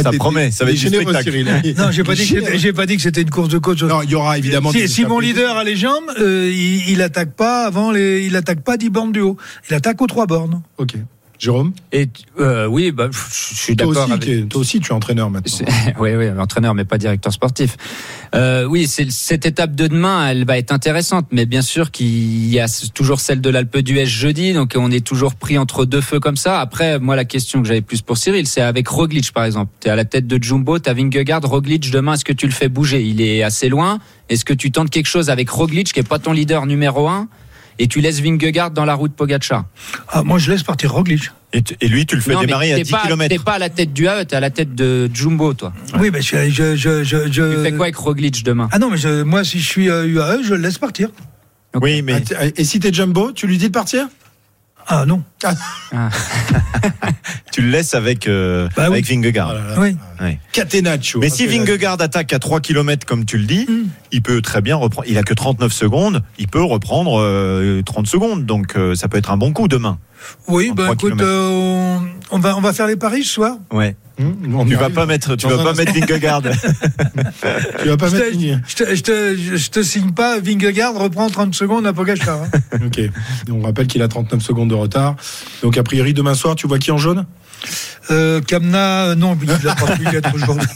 Ça promet, ça va être généreux. Cyril. Non, j'ai pas, dit que j'ai pas dit que c'était une course de coach. Non, il y aura évidemment Si, des si mon leader a les jambes, euh, il, il attaque pas avant les, il attaque pas 10 bornes du haut. Il attaque aux 3 bornes. Ok. Jérôme Et euh, oui, bah, je suis d'accord avec. toi aussi, tu es entraîneur maintenant. Oui, oui, entraîneur, mais pas directeur sportif. Euh, oui, cette étape de demain, elle va être intéressante, mais bien sûr qu'il y a toujours celle de l'Alpe d'Huez jeudi, donc on est toujours pris entre deux feux comme ça. Après, moi, la question que j'avais plus pour Cyril, c'est avec Roglic, par exemple. T'es à la tête de Jumbo, t'as Vingegaard, Roglic. Demain, est-ce que tu le fais bouger? Il est assez loin. Est-ce que tu tentes quelque chose avec Roglic, qui est pas ton leader numéro un? Et tu laisses Vingegaard dans la route Pogacar. Ah, moi, je laisse partir Roglic. Et, lui, tu le fais Non, démarrer à t'es 10 pas, km. T'es pas à la tête du AE, t'es à la tête de Jumbo, toi. Oui, mais je, je, je, je, je- Tu fais quoi avec Roglic demain? Ah non, mais je- moi, si je suis euh, UAE, je le laisse partir. Oui, mais Et si t'es Jumbo, tu lui dis de partir? Ah non. tu le laisses avec, euh, Bah oui. avec Vingegaard. Oui. Ouais. Catenaccio. Mais si Vingegaard attaque à 3 km comme tu le dis, Hmm. il peut très bien reprendre. Il a que 39 secondes, il peut reprendre euh, 30 secondes. Donc euh, ça peut être un bon coup demain. Oui, bah écoute, euh, on, on va, on va faire les paris ce soir. Ouais. Y tu vas pas mettre, tu vas pas mettre Vingegaard. Tu vas pas Je mettre te, je, te, je, te, je te signe pas, Vingegaard reprend 30 secondes à Pogacar. hein. Ok. On rappelle qu'il a 39 secondes de retard. Donc a priori demain soir, tu vois qui en jaune? Euh, Kamna, euh, non, il a pas pu être aujourd'hui.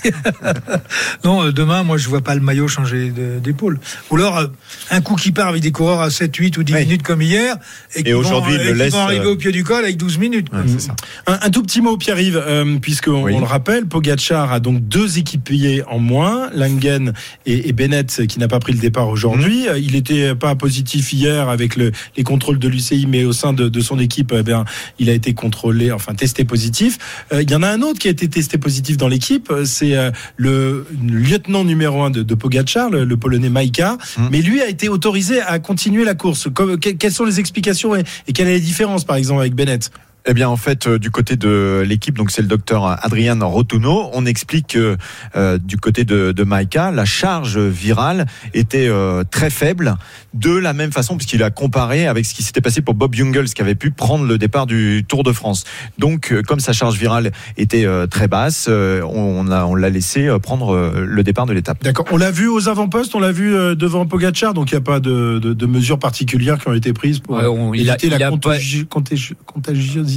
non, euh, demain, moi, je vois pas le maillot changer d'épaule. Ou alors, euh, un coup qui part avec des coureurs à 7, 8 ou 10 Oui. minutes comme hier, et, qui vont- aujourd'hui, il et le laisse, vont arriver au pied du col avec 12 minutes. c'est ça. Un, un tout petit mot, Pierre-Yves, euh, puisqu'on Oui. On le rappelle, Pogacar a donc deux équipiers en moins, Langen et, et Bennett, qui n'a pas pris le départ aujourd'hui. Mhm. Euh, Il était pas positif hier avec le- les contrôles de l'UCI, mais au sein de, de son équipe, eh bien, il a été contrôlé, enfin testé positif. Euh, Il y en a un autre qui a été testé positif dans l'équipe, euh, c'est euh, le lieutenant numéro un de, de Pogacar, le, le polonais Maïka, Mhm. mais lui a été autorisé à continuer la course. Comme- que- quelles sont les explications et, et quelle est la différence, par exemple, avec Bennett? Eh bien, en fait, euh, du côté de l'équipe, donc c'est le docteur Adrian Rotuno, on explique que euh, du côté de, de Maïka, la charge virale était euh, très faible, de la même façon, puisqu'il a comparé avec ce qui s'était passé pour Bob Jungels, qui avait pu prendre le départ du Tour de France. Donc, comme sa charge virale était euh, très basse, on, l'a laissé prendre euh, le départ de l'étape. D'accord. On l'a vu aux avant-postes, on l'a vu devant Pogacar, donc il n'y a pas de, de- de mesures particulières qui ont été prises pour Ouais, on- il a- éviter il la a pas- contagi- contagi-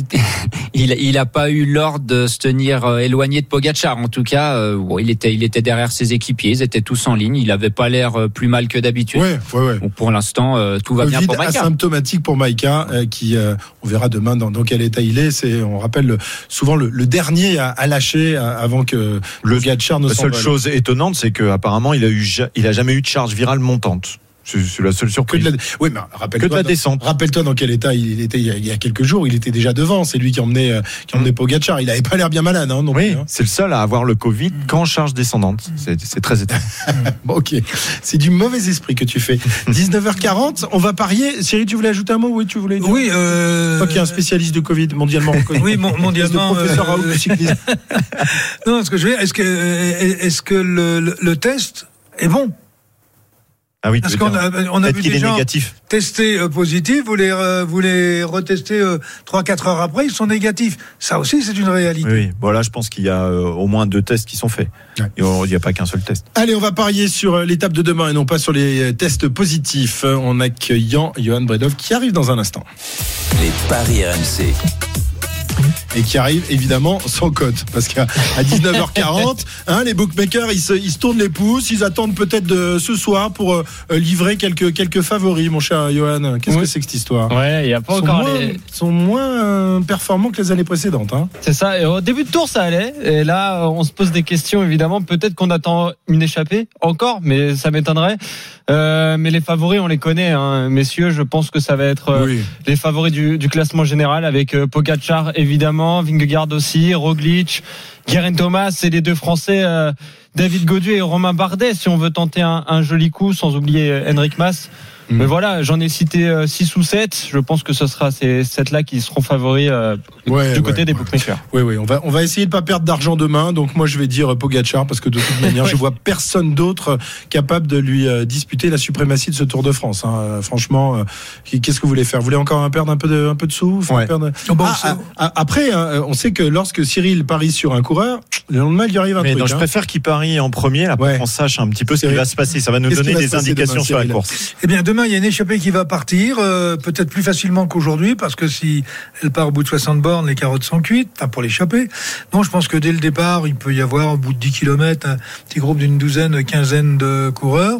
Il, il a pas eu l'ordre de se tenir euh, éloigné de Pogacar. En tout cas, euh, bon, il était, il était derrière ses équipiers. Ils étaient tous en ligne. Il avait pas l'air euh, plus mal que d'habitude. Ouais, ouais, ouais. Bon, pour l'instant, euh, tout va bien pour Maïka. asymptomatique pour Maïka, euh, qui euh, on verra demain dans, dans quel état il est. C'est, on rappelle le- souvent le, le dernier à, à lâcher avant que le Pogacar ne La seule chose étonnante, c'est qu'apparemment, il a eu, ja- il a jamais eu de charge virale montante. C'est la seule Que surprise. de la, oui, mais rappelle-toi. Que de la descente. Rappelle-toi dans quel état il était il y a, il y a quelques jours. Il était déjà devant. C'est lui qui emmenait, euh, qui emmenait Pogacar. Il avait pas l'air bien malade, hein, non Oui, plus, hein. c'est le seul à avoir le Covid qu'en charge descendante. C'est c'est très étonnant. Bon, ok. C'est du mauvais esprit que tu fais. 19h40, on va parier. Cyril, tu voulais ajouter un mot Oui, tu voulais dire Oui, euh, Toi qui es un spécialiste du Covid mondialement reconnu. Oui, mon- mondialement, professeur euh, Raoult du cyclisme. non, ce que je veux dire, est-ce que, est-ce que le, le- le test est bon? Ah oui, Parce qu'on a, on a vu des gens testés euh, positifs, vous les, euh, vous les retestez euh, 3-4 heures après, ils sont négatifs. Ça aussi, c'est une réalité. Oui. Voilà, je pense qu'il y a euh, au moins deux tests qui sont faits. Ouais. Et on- Il n'y a pas qu'un seul test. Allez, on va parier sur euh, l'étape de demain et non pas sur les euh, tests positifs euh, en accueillant Johan Bredov qui arrive dans un instant. Les paris RMC. Et qui arrive évidemment sans cote. Parce qu'à à 19h40, hein, les bookmakers, ils se, ils se tournent les pouces, ils attendent peut-être de ce soir pour euh, livrer quelques, quelques favoris, mon cher Johan. Qu'est-ce Oui. que c'est que cette histoire? Ouais, il n'y a pas Ils sont encore moins, les. sont moins euh, performants que les années précédentes. Hein. C'est ça. Et au début de tour, ça allait. Et là, on se pose des questions, évidemment. Peut-être qu'on attend une échappée encore, mais ça m'étonnerait. Euh, mais les favoris, on les connaît, hein. messieurs. Je pense que ça va être euh, Oui. les favoris du, du classement général avec euh, Pogacar, évidemment, Vingegaard aussi, Roglic, Guerin Thomas et les deux Français, euh, David Godu et Romain Bardet, si on veut tenter un, un joli coup, sans oublier Henrik Mas. Mm. Mais voilà, j'en ai cité 6 ou 7. Je pense que ce sera ces 7-là qui seront favoris euh, Ouais, du côté ouais, des ouais. bookmakers. Oui, oui, on va, on va essayer de pas perdre d'argent demain. Donc moi, je vais dire Pogachar parce que de toute manière, je vois personne d'autre capable de lui euh, disputer la suprématie de ce Tour de France. hein. Euh, franchement, euh, qu'est-ce que vous voulez faire? Vous voulez encore perdre un peu de, un peu de sous? Perdre- Oh, bon, Ah, ah, ah, Après, hein, on sait que lorsque Cyril parie sur un coureur, le lendemain, il lui arrive un Mais truc. non, je hein. préfère qu'il parie en premier, là, pour Ouais. qu'on sache un petit peu ce qui va se passer. Ça va nous donner va des indications demain, sur la course. Eh bien, demain, il y a une échappée qui va partir, euh, peut-être plus facilement qu'aujourd'hui, parce que si elle part au bout de 60 bornes, les carottes sont cuites, enfin pour l'échapper. Non, je pense que dès le départ, il peut y avoir, au bout de 10 km, un petit groupe d'une douzaine, quinzaine de coureurs.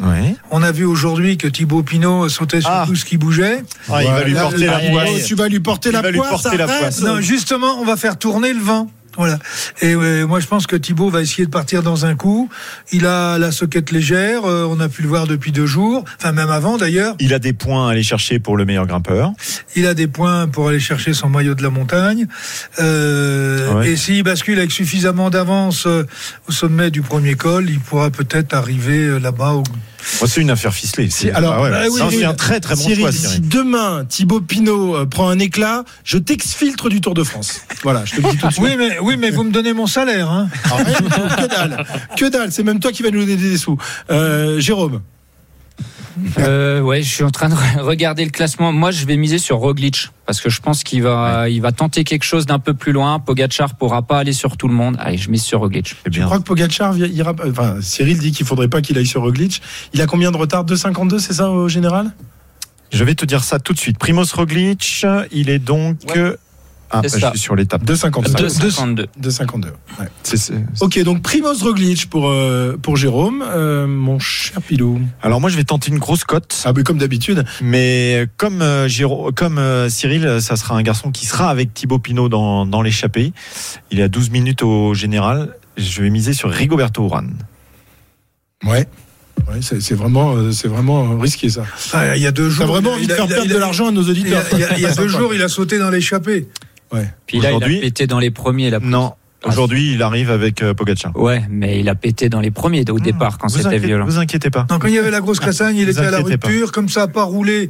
On a vu aujourd'hui que Thibaut Pinot sautait sur Ah. tout ce qui bougeait. Ah, il va lui porter la poisse. Tu vas lui porter Il la va lui poisse. porter la arrête. poisse. Non, justement, on va faire tourner le vent. Voilà. Et euh, moi, je pense que Thibaut va essayer de partir dans un coup. Il a la soquette légère. euh, on a pu le voir depuis deux jours. Enfin, même avant d'ailleurs. Il a des points à aller chercher pour le meilleur grimpeur. Il a des points pour aller chercher son maillot de la montagne. Euh, Ouais. Et s'il bascule avec suffisamment d'avance euh, au sommet du premier col, il pourra peut-être arriver là-bas. Au... Moi, c'est une affaire ficelée. C'est alors, ah ouais, bah oui, un très très bon Cyril, choix. Si demain Thibaut Pinot euh, prend un éclat, je t'exfiltre du Tour de France. Voilà, je te le dis tout de suite. Oui, mais oui, mais vous me donnez mon salaire. Hein. Alors, rien du tout, que dalle, que dalle. C'est même toi qui vas nous donner des sous. Euh, Jérôme. Euh, ouais, je suis en train de re- regarder le classement. Moi, je vais miser sur Roglic parce que je pense qu'il va, il va tenter quelque chose d'un peu plus loin. Pogacar pourra pas aller sur tout le monde. Allez, je mise sur Roglic. Je bien. crois que Pogacar vi- ira. Enfin, Cyril dit qu'il faudrait pas qu'il aille sur Roglic. Il a combien de retard? 2,52, c'est ça au général? Je vais te dire ça tout de suite. Primoz Roglic, il est donc. euh, Ah, C'est je suis sur l'étape. 2,55. 2,52. 2,52. Ouais. C'est- c'est- Ok, donc Primoz Roglic pour, euh, pour Jérôme. Euh, mon cher Pilou. Alors moi, je vais tenter une grosse cote. Ah, mais comme d'habitude. Mais comme, euh, Géro- comme euh, Cyril, ça sera un garçon qui sera avec Thibaut Pinot dans, dans l'échappée. Il est à 12 minutes au général. Je vais miser sur Rigoberto Urán. Ouais. Ouais, c'est vraiment, c'est vraiment risqué ça. Ah, il y a deux jours. T'as vraiment il a- envie de faire il a- perdre il a- de l'argent à nos Il y auditeurs. a, il y a- il y a Sympa. deux jours, il a sauté dans l'échappée. Puis là, il a pété dans les premiers. Non. Aujourd'hui, il arrive avec euh, Pogacar. Ouais, mais il a pété dans les premiers au départ quand c'était violent. vous inquiétez pas. Quand il y avait la grosse cassagne, il était à la pas. rupture. Comme ça n'a pas roulé,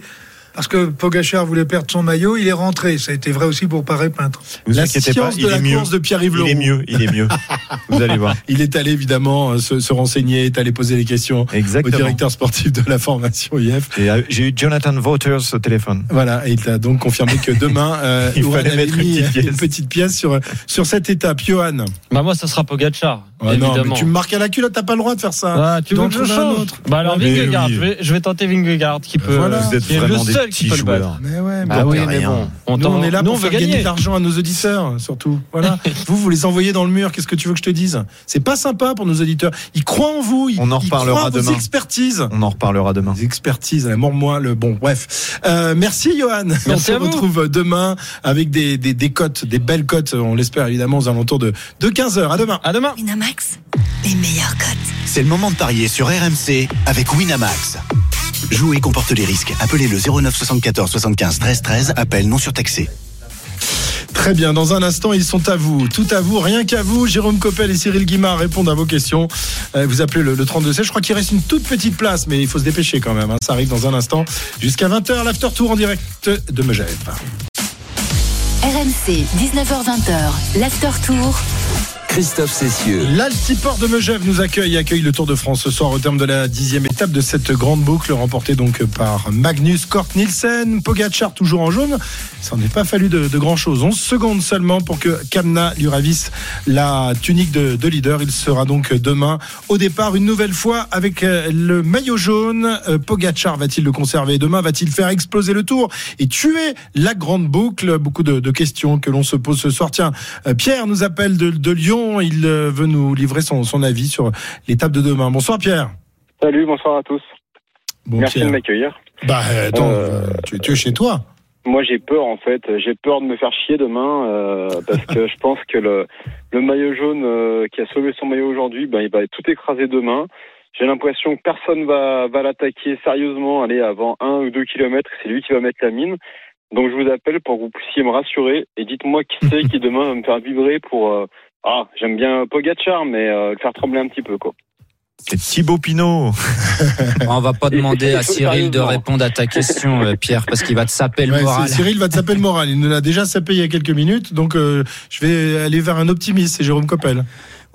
parce que Pogachar voulait perdre son maillot, il est rentré. Ça a été vrai aussi pour Paré Peintre. Vous La pas, science il de la est mieux. course de Pierre-Yves Il est mieux, il est mieux. vous allez voir. Il est allé évidemment euh, se, se renseigner, est allé poser les questions au directeur sportif de la formation IF. Euh, J'ai eu Jonathan Voters au téléphone. Voilà, et il a donc confirmé que demain, euh, Il fallait mettre une mis petite pièce. une petite pièce sur, sur cette étape. Johan. Bah moi, ça sera Pogacar. Ouais, non, évidemment. mais tu me marques à la culotte, t'as pas le droit de faire ça. Ah, tu veux D'en que je change autre. Bah alors Vingegaard, oui. je, vais, je vais tenter Vingegaard qui peut. Voilà. Vous êtes qui est le vraiment qui petits peut le battre. joueurs. Mais ouais, oui, mais bon. On, Nous, on est là nous, pour on faire gagner gagner. de l'argent à nos auditeurs, surtout. Voilà. vous, vous les envoyez dans le mur. Qu'est-ce que tu veux que je te dise? C'est pas sympa pour nos auditeurs. Ils croient en vous. Ils, On en reparlera croient en vos demain. expertises. On en reparlera demain. Des expertises, la mort-moi, le bon, bref. Euh, merci Johan. on Merci se à vous. retrouve demain avec des, des, des cotes, des belles cotes, on l'espère évidemment aux alentours de, de 15h. À demain. À demain. Winamax, les meilleurs cotes. C'est le moment de parier sur RMC avec Winamax. Jouer comporte les risques. Appelez le 09 74 75 13 13. Appel non surtaxé. Très bien, dans un instant, ils sont à vous. Tout à vous, rien qu'à vous. Jérôme Coppel et Cyril Guimard répondent à vos questions. Euh, vous appelez le, le 32C. Je crois qu'il reste une toute petite place, mais il faut se dépêcher quand même. hein. Ça arrive dans un instant. Jusqu'à 20h, l'after tour en direct de Megève. RMC, 19h20h, l'after tour. Christophe Cessieux. L'Altiport de Megève nous accueille, accueille le Tour de France ce soir au terme de la dixième étape de cette grande boucle remportée donc par Magnus Kort Nielsen. Pogacar toujours en jaune. Ça n'est pas fallu de, grand chose. 11 secondes seulement pour que Kamna lui ravisse la tunique de, de leader. Il sera donc demain au départ une nouvelle fois avec euh, le maillot jaune. Euh, Pogacar va-t-il le conserver demain? Va-t-il faire exploser le tour et tuer la grande boucle? Beaucoup de, questions que l'on se pose ce soir. Tiens, euh, Pierre nous appelle de Lyon. Il euh, veut nous livrer son, son avis sur l'étape de demain. Bonsoir Pierre. Salut, bonsoir à tous. Bon, Merci Pierre. de m'accueillir. Bah euh, attends, Euh, tu, tu es chez toi. Moi, j'ai peur en fait. J'ai peur de me faire chier demain euh, parce que je pense que le, le maillot jaune euh, qui a sauvé son maillot aujourd'hui, ben, il va tout écraser demain. J'ai l'impression que personne va, va l'attaquer sérieusement, aller avant un ou deux kilomètres. C'est lui qui va mettre la mine. Donc je vous appelle pour que vous puissiez me rassurer et dites-moi qui c'est qui demain va me faire vibrer pour. Ah, j'aime bien Pogacar, mais euh, le faire trembler un petit peu quoi. C'est Thibaut Pinot. On va pas demander à Cyril de répondre à ta question, euh, Pierre, parce qu'il va te saper le Ouais, moral. c'est- Cyril va te saper le moral. Il nous l'a déjà sapé il y a quelques minutes. Donc euh, je vais aller vers un optimiste. C'est Jérôme Coppel.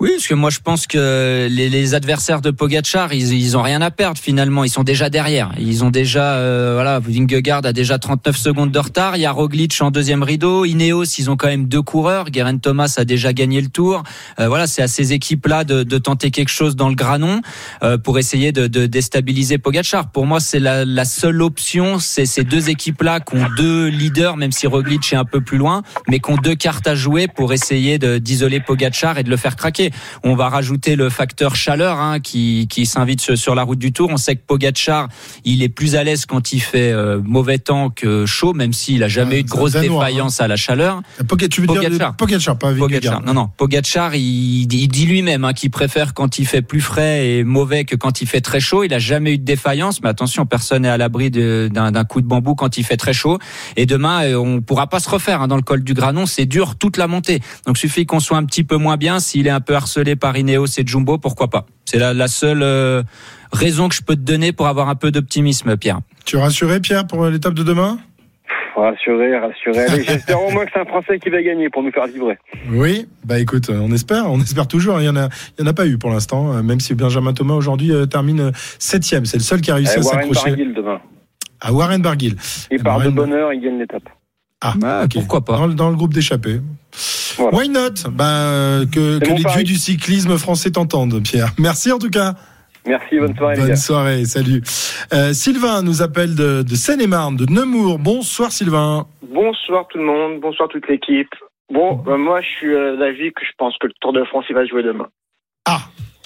Oui, parce que moi je pense que les, les adversaires de Pogachar, ils, ils ont rien à perdre finalement. Ils sont déjà derrière. Ils ont déjà, euh, voilà, Vingegaard a déjà 39 secondes de retard. Il y a Roglic en deuxième rideau. Ineos, ils ont quand même deux coureurs. Guerin Thomas a déjà gagné le Tour. Euh, voilà, c'est à ces équipes-là de, de tenter quelque chose dans le granon euh, pour essayer de, de déstabiliser Pogachar. Pour moi, c'est la, la seule option. C'est ces deux équipes-là qui ont deux leaders, même si Roglic est un peu plus loin, mais qui ont deux cartes à jouer pour essayer d'isoler Pogachar et de le faire craquer. Compliqué. On va rajouter le facteur chaleur hein, qui, qui s'invite sur- la route du Tour. On sait que Pogacar, il est plus à l'aise quand il fait euh, mauvais temps que chaud, même s'il a jamais eu de grosse Danois, défaillance à la chaleur. Poga- tu veux Pogacar. Pogacar, pas. Pogacar. Non, non. Pogacar, il, il dit lui-même hein, qu'il préfère quand il fait plus frais et mauvais que quand il fait très chaud. Il a jamais eu de défaillance, mais attention, personne n'est à l'abri d'un coup de bambou quand il fait très chaud. Et demain, euh, on pourra pas se refaire hein, dans le col du Granon. C'est dur toute la montée. Donc, suffit qu'on soit un petit peu moins bien. S'il est un peu harcelé par Ineos et Jumbo, pourquoi pas C'est la, la seule euh, raison que je peux te donner pour avoir un peu d'optimisme, Pierre. Tu es rassuré, Pierre, pour l'étape de demain? Rassuré, rassuré. J'espère au moins que c'est un Français qui va gagner pour nous faire vibrer. Oui, bah écoute, on espère, on espère toujours. Il y en a, il y en a pas eu pour l'instant, euh, même si Benjamin Thomas aujourd'hui euh, termine septième. C'est le seul qui a réussi Eh, à Warren s'accrocher Barguil demain. à Warren Barguil. Il part de Warren- bonne heure, il gagne l'étape. Ah, pourquoi pas dans, le- dans le groupe d'échappés. Voilà. Why not? Bah, euh, Que, que les dieux du cyclisme français t'entendent, Pierre. Merci en tout cas. Merci, bonne soirée les Bonne gars. soirée, salut. Euh, Sylvain nous appelle de, de Seine-et-Marne, de Nemours. Bonsoir Sylvain. Bonsoir tout le monde, bonsoir toute l'équipe. Bon, bah, moi je suis euh, d'avis que je pense que le Tour de France il va se jouer demain.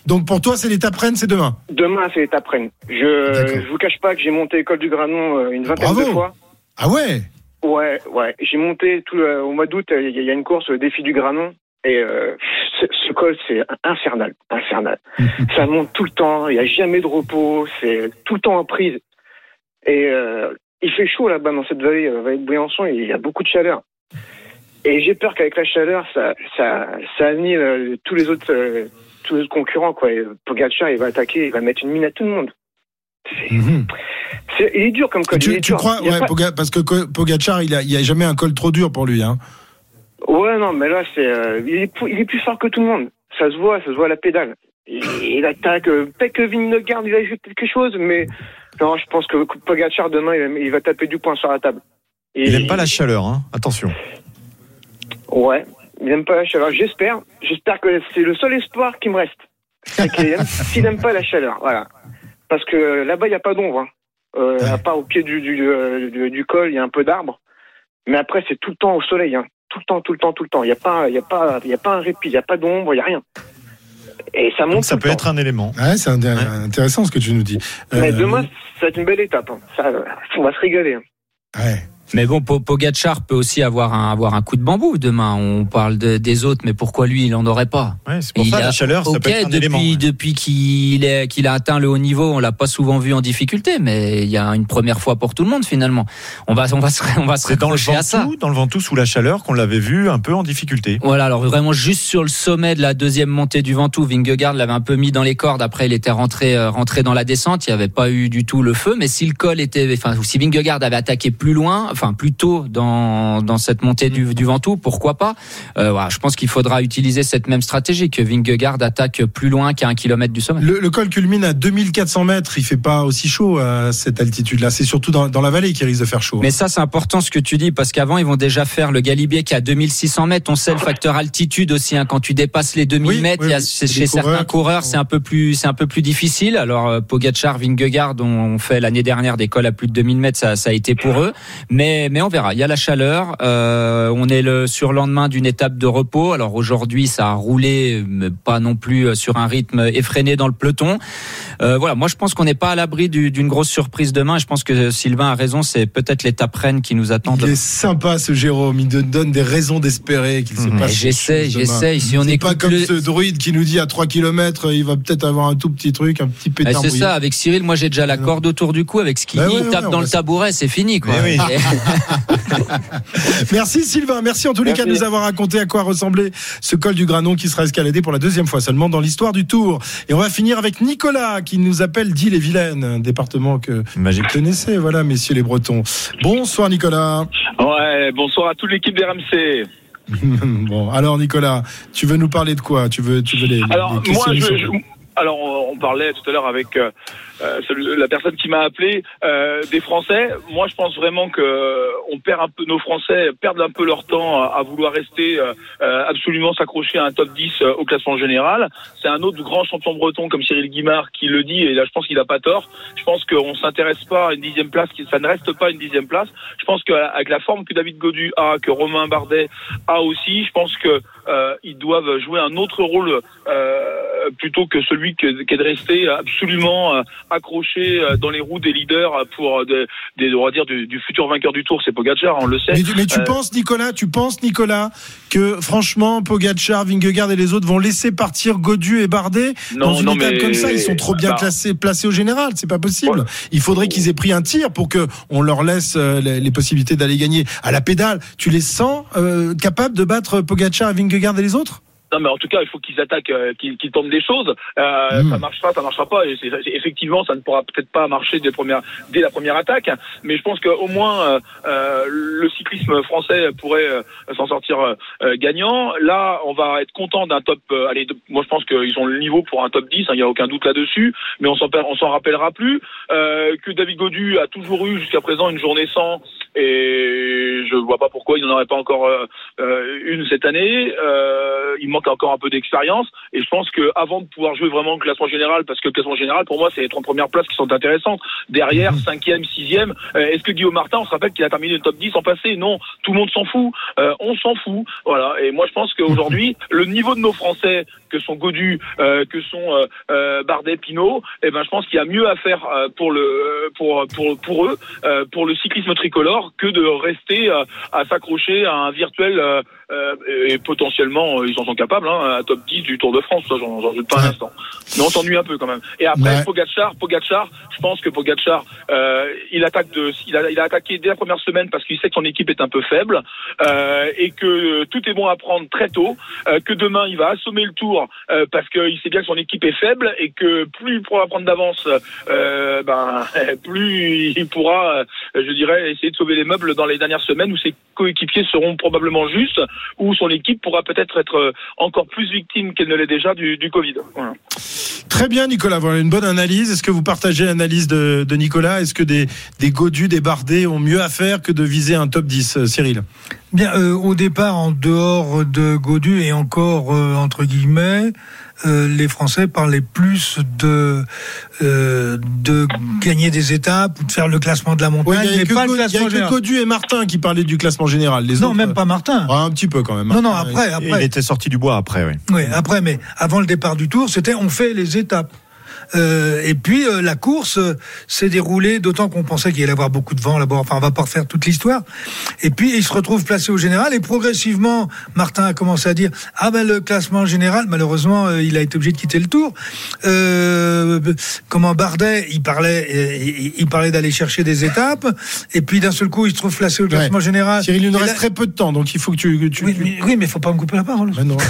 Donc pour toi, c'est l'étape Rennes, c'est demain? Demain c'est l'étape Rennes. Je je vous cache pas que j'ai monté l'école du Granon une vingtaine Bravo. de fois. Ah ouais? Ouais, ouais. J'ai monté tout le- au mois d'août. Il y, a une course, le défi du Granon, et euh, ce, ce col c'est infernal, infernal. Ça monte tout le temps. Il y a jamais de repos. C'est tout le temps en prise. Et euh, il fait chaud là-bas dans cette vallée, euh, vallée de Briançon. Il y a beaucoup de chaleur. Et j'ai peur qu'avec la chaleur, ça, ça, ça annule euh, tous les autres, euh, tous les autres concurrents quoi. Et Pogacar, il va attaquer, il va mettre une mine à tout le monde. C'est, il est dur comme col. il Tu, est tu dur. crois Il ouais, pas- Parce que Pogacar, il a, il a jamais un col trop dur pour lui. Hein. Ouais, non, mais là, c'est, euh, il, est, pou- il est plus fort que tout le monde. Ça se voit, ça se voit à la pédale. Il, il attaque. euh, Peut-être que Vingegaard, il va jouer quelque chose, mais non, je pense que Pogacar, demain, il va, il va taper du poing sur la table. Et- Il aime pas la chaleur, hein. attention. Ouais, il aime pas la chaleur. J'espère, j'espère que c'est le seul espoir qui me reste. C'est qu'il aime- s'il aime pas la chaleur, voilà. Parce que là-bas, il n'y a pas d'ombre. Hein. Euh, À part au pied du, du, euh, du, du col, il y a un peu d'arbres. Mais après, c'est tout le temps au soleil. Hein. Tout le temps, tout le temps, tout le temps. Il n'y a, pas- il y a, pas- il y a pas un répit, il n'y a pas d'ombre, il n'y a rien. Et ça monte. Ça tout peut être un élément. Ouais, c'est inté- intéressant ce que tu nous dis. Mais Euh, demain, ça va être une belle étape. hein. Ça, on va se régaler. hein. Mais bon, Po- Pogacar peut aussi avoir un, avoir un coup de bambou demain. On parle de- des autres, mais pourquoi lui, il en aurait pas? C'est pour ça, la chaleur, ça peut être un depuis, élément, ouais. Depuis qu'il qu'il a atteint le haut niveau, on l'a pas souvent vu en difficulté, mais il y a une première fois pour tout le monde finalement. On va, on va se, on va se dans le à ça. Dans le Ventoux sous la chaleur qu'on l'avait vu un peu en difficulté. Voilà, alors vraiment juste sur le sommet de la deuxième montée du Ventoux, Vingegaard l'avait un peu mis dans les cordes. Après, il était rentré, euh, rentré dans la descente. Il n'y avait pas eu du tout le feu. Mais si le col était, enfin, si Vingegaard avait attaqué plus loin, enfin plus tôt dans dans cette montée du, du Ventoux, pourquoi pas Euh, voilà, Je pense qu'il faudra utiliser cette même stratégie que Vingegaard attaque plus loin qu'à un kilomètre du sommet. Le, le col culmine à 2400 mètres. Il fait pas aussi chaud à cette altitude-là. C'est surtout dans, dans la vallée qui risque de faire chaud. Mais ça, c'est important ce que tu dis, parce qu'avant, ils vont déjà faire le Galibier qui est à 2600 mètres. On sait le facteur altitude aussi. Hein, quand tu dépasses les 2000 mètres, C'est chez certains coureurs c'est un peu plus, c'est un peu plus difficile. Alors, euh, Pogacar, Vingegaard, on, on fait l'année dernière des cols à plus de 2000 mètres, ça, ça a été pour eux. Mais, mais on verra. Il y a la chaleur. Euh, on est le surlendemain d'une étape de repos. Alors aujourd'hui, ça a roulé, mais pas non plus euh, sur un rythme effréné dans le peloton. Euh, voilà, moi je pense qu'on n'est pas à l'abri du- d'une grosse surprise demain. Je pense que Sylvain a raison. C'est peut-être l'étape reine qui nous attend. Il demain. est sympa ce Jérôme, il donne des raisons d'espérer qu'il se passe. Mais j'essaie, j'essaie. Si on C'est pas comme le- ce druide qui nous dit à 3 km, il va peut-être avoir un tout petit truc, un petit Eh, pétard. c'est ça, avec Cyril, moi j'ai déjà la corde autour du cou. Avec ce qu'il Bah dit, ouais, il tape ouais, dans le tabouret, c'est fini. Quoi. Merci Sylvain, merci en tous les cas de nous avoir raconté à quoi ressemblait ce col du Granon qui sera escaladé pour la deuxième fois seulement dans l'histoire du Tour. Et on va finir avec Nicolas qui nous appelle d'Ille-et-Vilaine, un département que vous connaissez, voilà messieurs les Bretons. Bonsoir Nicolas. Ouais, bonsoir à toute l'équipe d'RMC. bon, alors Nicolas, tu veux nous parler de quoi? Tu veux, tu veux les, Alors, les moi, questions je, sur- je- alors, on parlait tout à l'heure avec euh, euh, la personne qui m'a appelé euh, des Français. Moi, je pense vraiment que euh, on perd un peu, nos Français perdent un peu leur temps à, vouloir rester euh, euh, absolument s'accrocher à un top 10 euh, au classement général. C'est un autre grand champion breton comme Cyril Guimard qui le dit, et là, je pense qu'il a pas tort. Je pense qu'on s'intéresse pas à une dixième place, ça ne reste pas une dixième place. Je pense qu'avec la forme que David Godu a, que Romain Bardet a aussi, je pense que euh, ils doivent jouer un autre rôle euh, plutôt que celui que, qu'est de rester absolument euh, accroché euh, dans les roues des leaders pour des, des on va dire du, du futur vainqueur du Tour, c'est Pogacar, on le sait. Mais, tu- mais tu Euh, penses, Nicolas, tu penses, Nicolas, que franchement, Pogacar, Vingegaard et les autres vont laisser partir Godu et Bardet Non, dans une non, étape mais- comme ça? Ils sont trop bien bah- classés, placés au général. C'est pas possible. Il faudrait qu'ils aient pris un tir pour que on leur laisse euh, les, les possibilités d'aller gagner à la pédale. Tu les sens euh, capables de battre Pogacar, et Vingegaard et les autres? Non, mais en tout cas, il faut qu'ils attaquent, euh, qu'ils tentent des choses. Euh, Mm. Ça marchera, ça marchera pas. Et effectivement, ça ne pourra peut-être pas marcher dès, première, dès la première attaque. Mais je pense qu'au moins, euh, euh, le cyclisme français pourrait euh, s'en sortir gagnant. Là, on va être content d'un top. allez, de- moi, je pense qu'ils ont le niveau pour un top 10. hein, Il n'y a aucun doute là-dessus. Mais on s'en rappellera plus. Euh, que David Godu a toujours eu jusqu'à présent une journée sans. Et je vois pas pourquoi il n'en aurait pas encore une cette année. Euh, manque encore un peu d'expérience. Et je pense que avant de pouvoir jouer vraiment le classement général, parce que le classement général, pour moi, c'est les 30 premières places qui sont intéressantes. Derrière, cinquième, sixième. Euh, Est-ce que Guillaume Martin, on se rappelle qu'il a terminé le top 10 en passé? Non, tout le monde s'en fout. Euh, on s'en fout. Voilà. Et moi, je pense qu'aujourd'hui, le niveau de nos Français, que sont Godu, euh, que sont euh, Bardet, Pinot, eh ben, je pense qu'il y a mieux à faire pour le pour pour pour eux, pour le cyclisme tricolore, que de rester à s'accrocher à un virtuel. Euh, euh, et potentiellement, euh, ils en sont capables, hein, un top 10 du Tour de France, ça, j'en doute pas un instant. Mais on s'ennuie un peu quand même. Et après, Ouais. Pogacar, Pogacar, je pense que Pogacar, euh, il attaque de, il a, il a attaqué dès la première semaine parce qu'il sait que son équipe est un peu faible euh, et que tout est bon à prendre très tôt. euh, que demain il va assommer le Tour euh, parce qu'il sait bien que son équipe est faible et que plus il pourra prendre d'avance, euh, ben plus il pourra, euh, je dirais, essayer de sauver les meubles dans les dernières semaines où ses coéquipiers seront probablement justes, où son équipe pourra peut-être être euh, encore plus victime qu'elle ne l'est déjà du, du Covid. Voilà. Très bien, Nicolas. Voilà une bonne analyse. Est-ce que vous partagez l'analyse de, de Nicolas? Est-ce que des, des Godus, des Bardet ont mieux à faire que de viser un top 10, euh, Cyril? Bien, euh, au départ, en dehors de Godu et encore euh, entre guillemets, euh, les Français parlaient plus de euh, de gagner des étapes ou de faire le classement de la montagne, Ouais, il y mais avait que, pas le il y avait classement que général. Godu et Martin qui parlaient du classement général. Les Non, autres, même pas Martin. Ah, un petit peu quand même. Non, non, après, après. Il était sorti du bois après, oui. Oui, après, mais avant le départ du Tour, c'était on fait les étapes. Euh, et puis euh, la course euh, s'est déroulée, d'autant qu'on pensait qu'il allait y avoir beaucoup de vent là-bas. Enfin, on va pas refaire toute l'histoire. Et puis il se retrouve placé au général. Et progressivement, Martin a commencé à dire ah ben le classement général, malheureusement, euh, il a été obligé de quitter le Tour. Euh, comment Bardet, il parlait, euh, il, il parlait d'aller chercher des étapes. Et puis d'un seul coup, il se trouve placé au classement général. Cyril, il nous reste là- très peu de temps, donc il faut que tu. que tu- Oui, mais, oui, mais faut pas me couper la parole. non.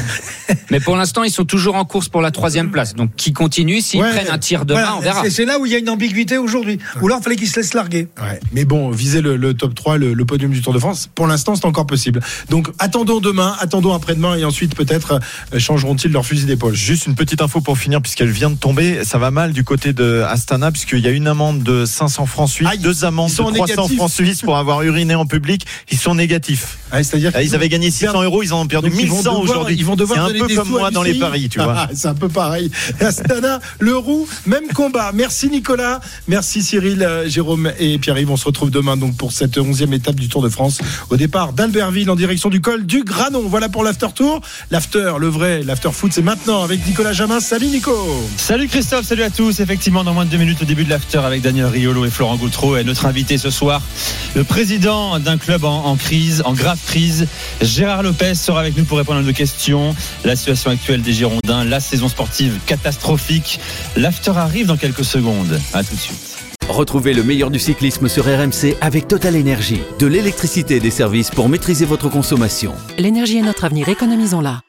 Mais pour l'instant, ils sont toujours en course pour la troisième place. Donc, qui continue S'ils Ouais. Prennent un tir demain, Voilà, on verra. c'est- là où il y a une ambiguïté aujourd'hui. Ou là, il fallait qu'il se laisse larguer. Ouais, mais bon, viser le, le top 3, le, le podium du Tour de France, pour l'instant, c'est encore possible. Donc, attendons demain, attendons après-demain, et ensuite, peut-être, euh, changeront-ils leur fusil d'épaule. Juste une petite info pour finir, puisqu'elle vient de tomber. Ça va mal du côté de Astana, puisqu'il y a une amende de 500 francs suisses, deux amendes de en 300 négatif. francs suisses pour avoir uriné en public. Ils sont négatifs. C'est-à-dire Ah, ils qu'ils avaient gagné 600 euros, ils en ont perdu Donc, ils vont 1100 devoir- aujourd'hui. Ils vont devoir C'est un peu comme moi dans les paris, tu vois. Ah, c'est un peu pareil. Astana, le même combat. Merci Nicolas, merci Cyril, euh, Jérôme et Pierre-Yves. On se retrouve demain donc pour cette onzième étape du Tour de France au départ d'Albertville en direction du col du Granon. Voilà pour l'after tour. L'after, le vrai, l'after foot, c'est maintenant avec Nicolas Jamin. Salut Nico. Salut Christophe, salut à tous. Effectivement, dans moins de deux minutes, le début de l'after avec Daniel Riolo et Florent Goutreau. Et notre invité ce soir, le président d'un club en, en crise, en grave crise, Gérard Lopez, sera avec nous pour répondre à nos questions. La situation actuelle des Girondins, la saison sportive catastrophique. L'after arrive dans quelques secondes. À tout de suite. Retrouvez le meilleur du cyclisme sur RMC avec Total Énergie. De l'électricité et des services pour maîtriser votre consommation. L'énergie est notre avenir, économisons-la.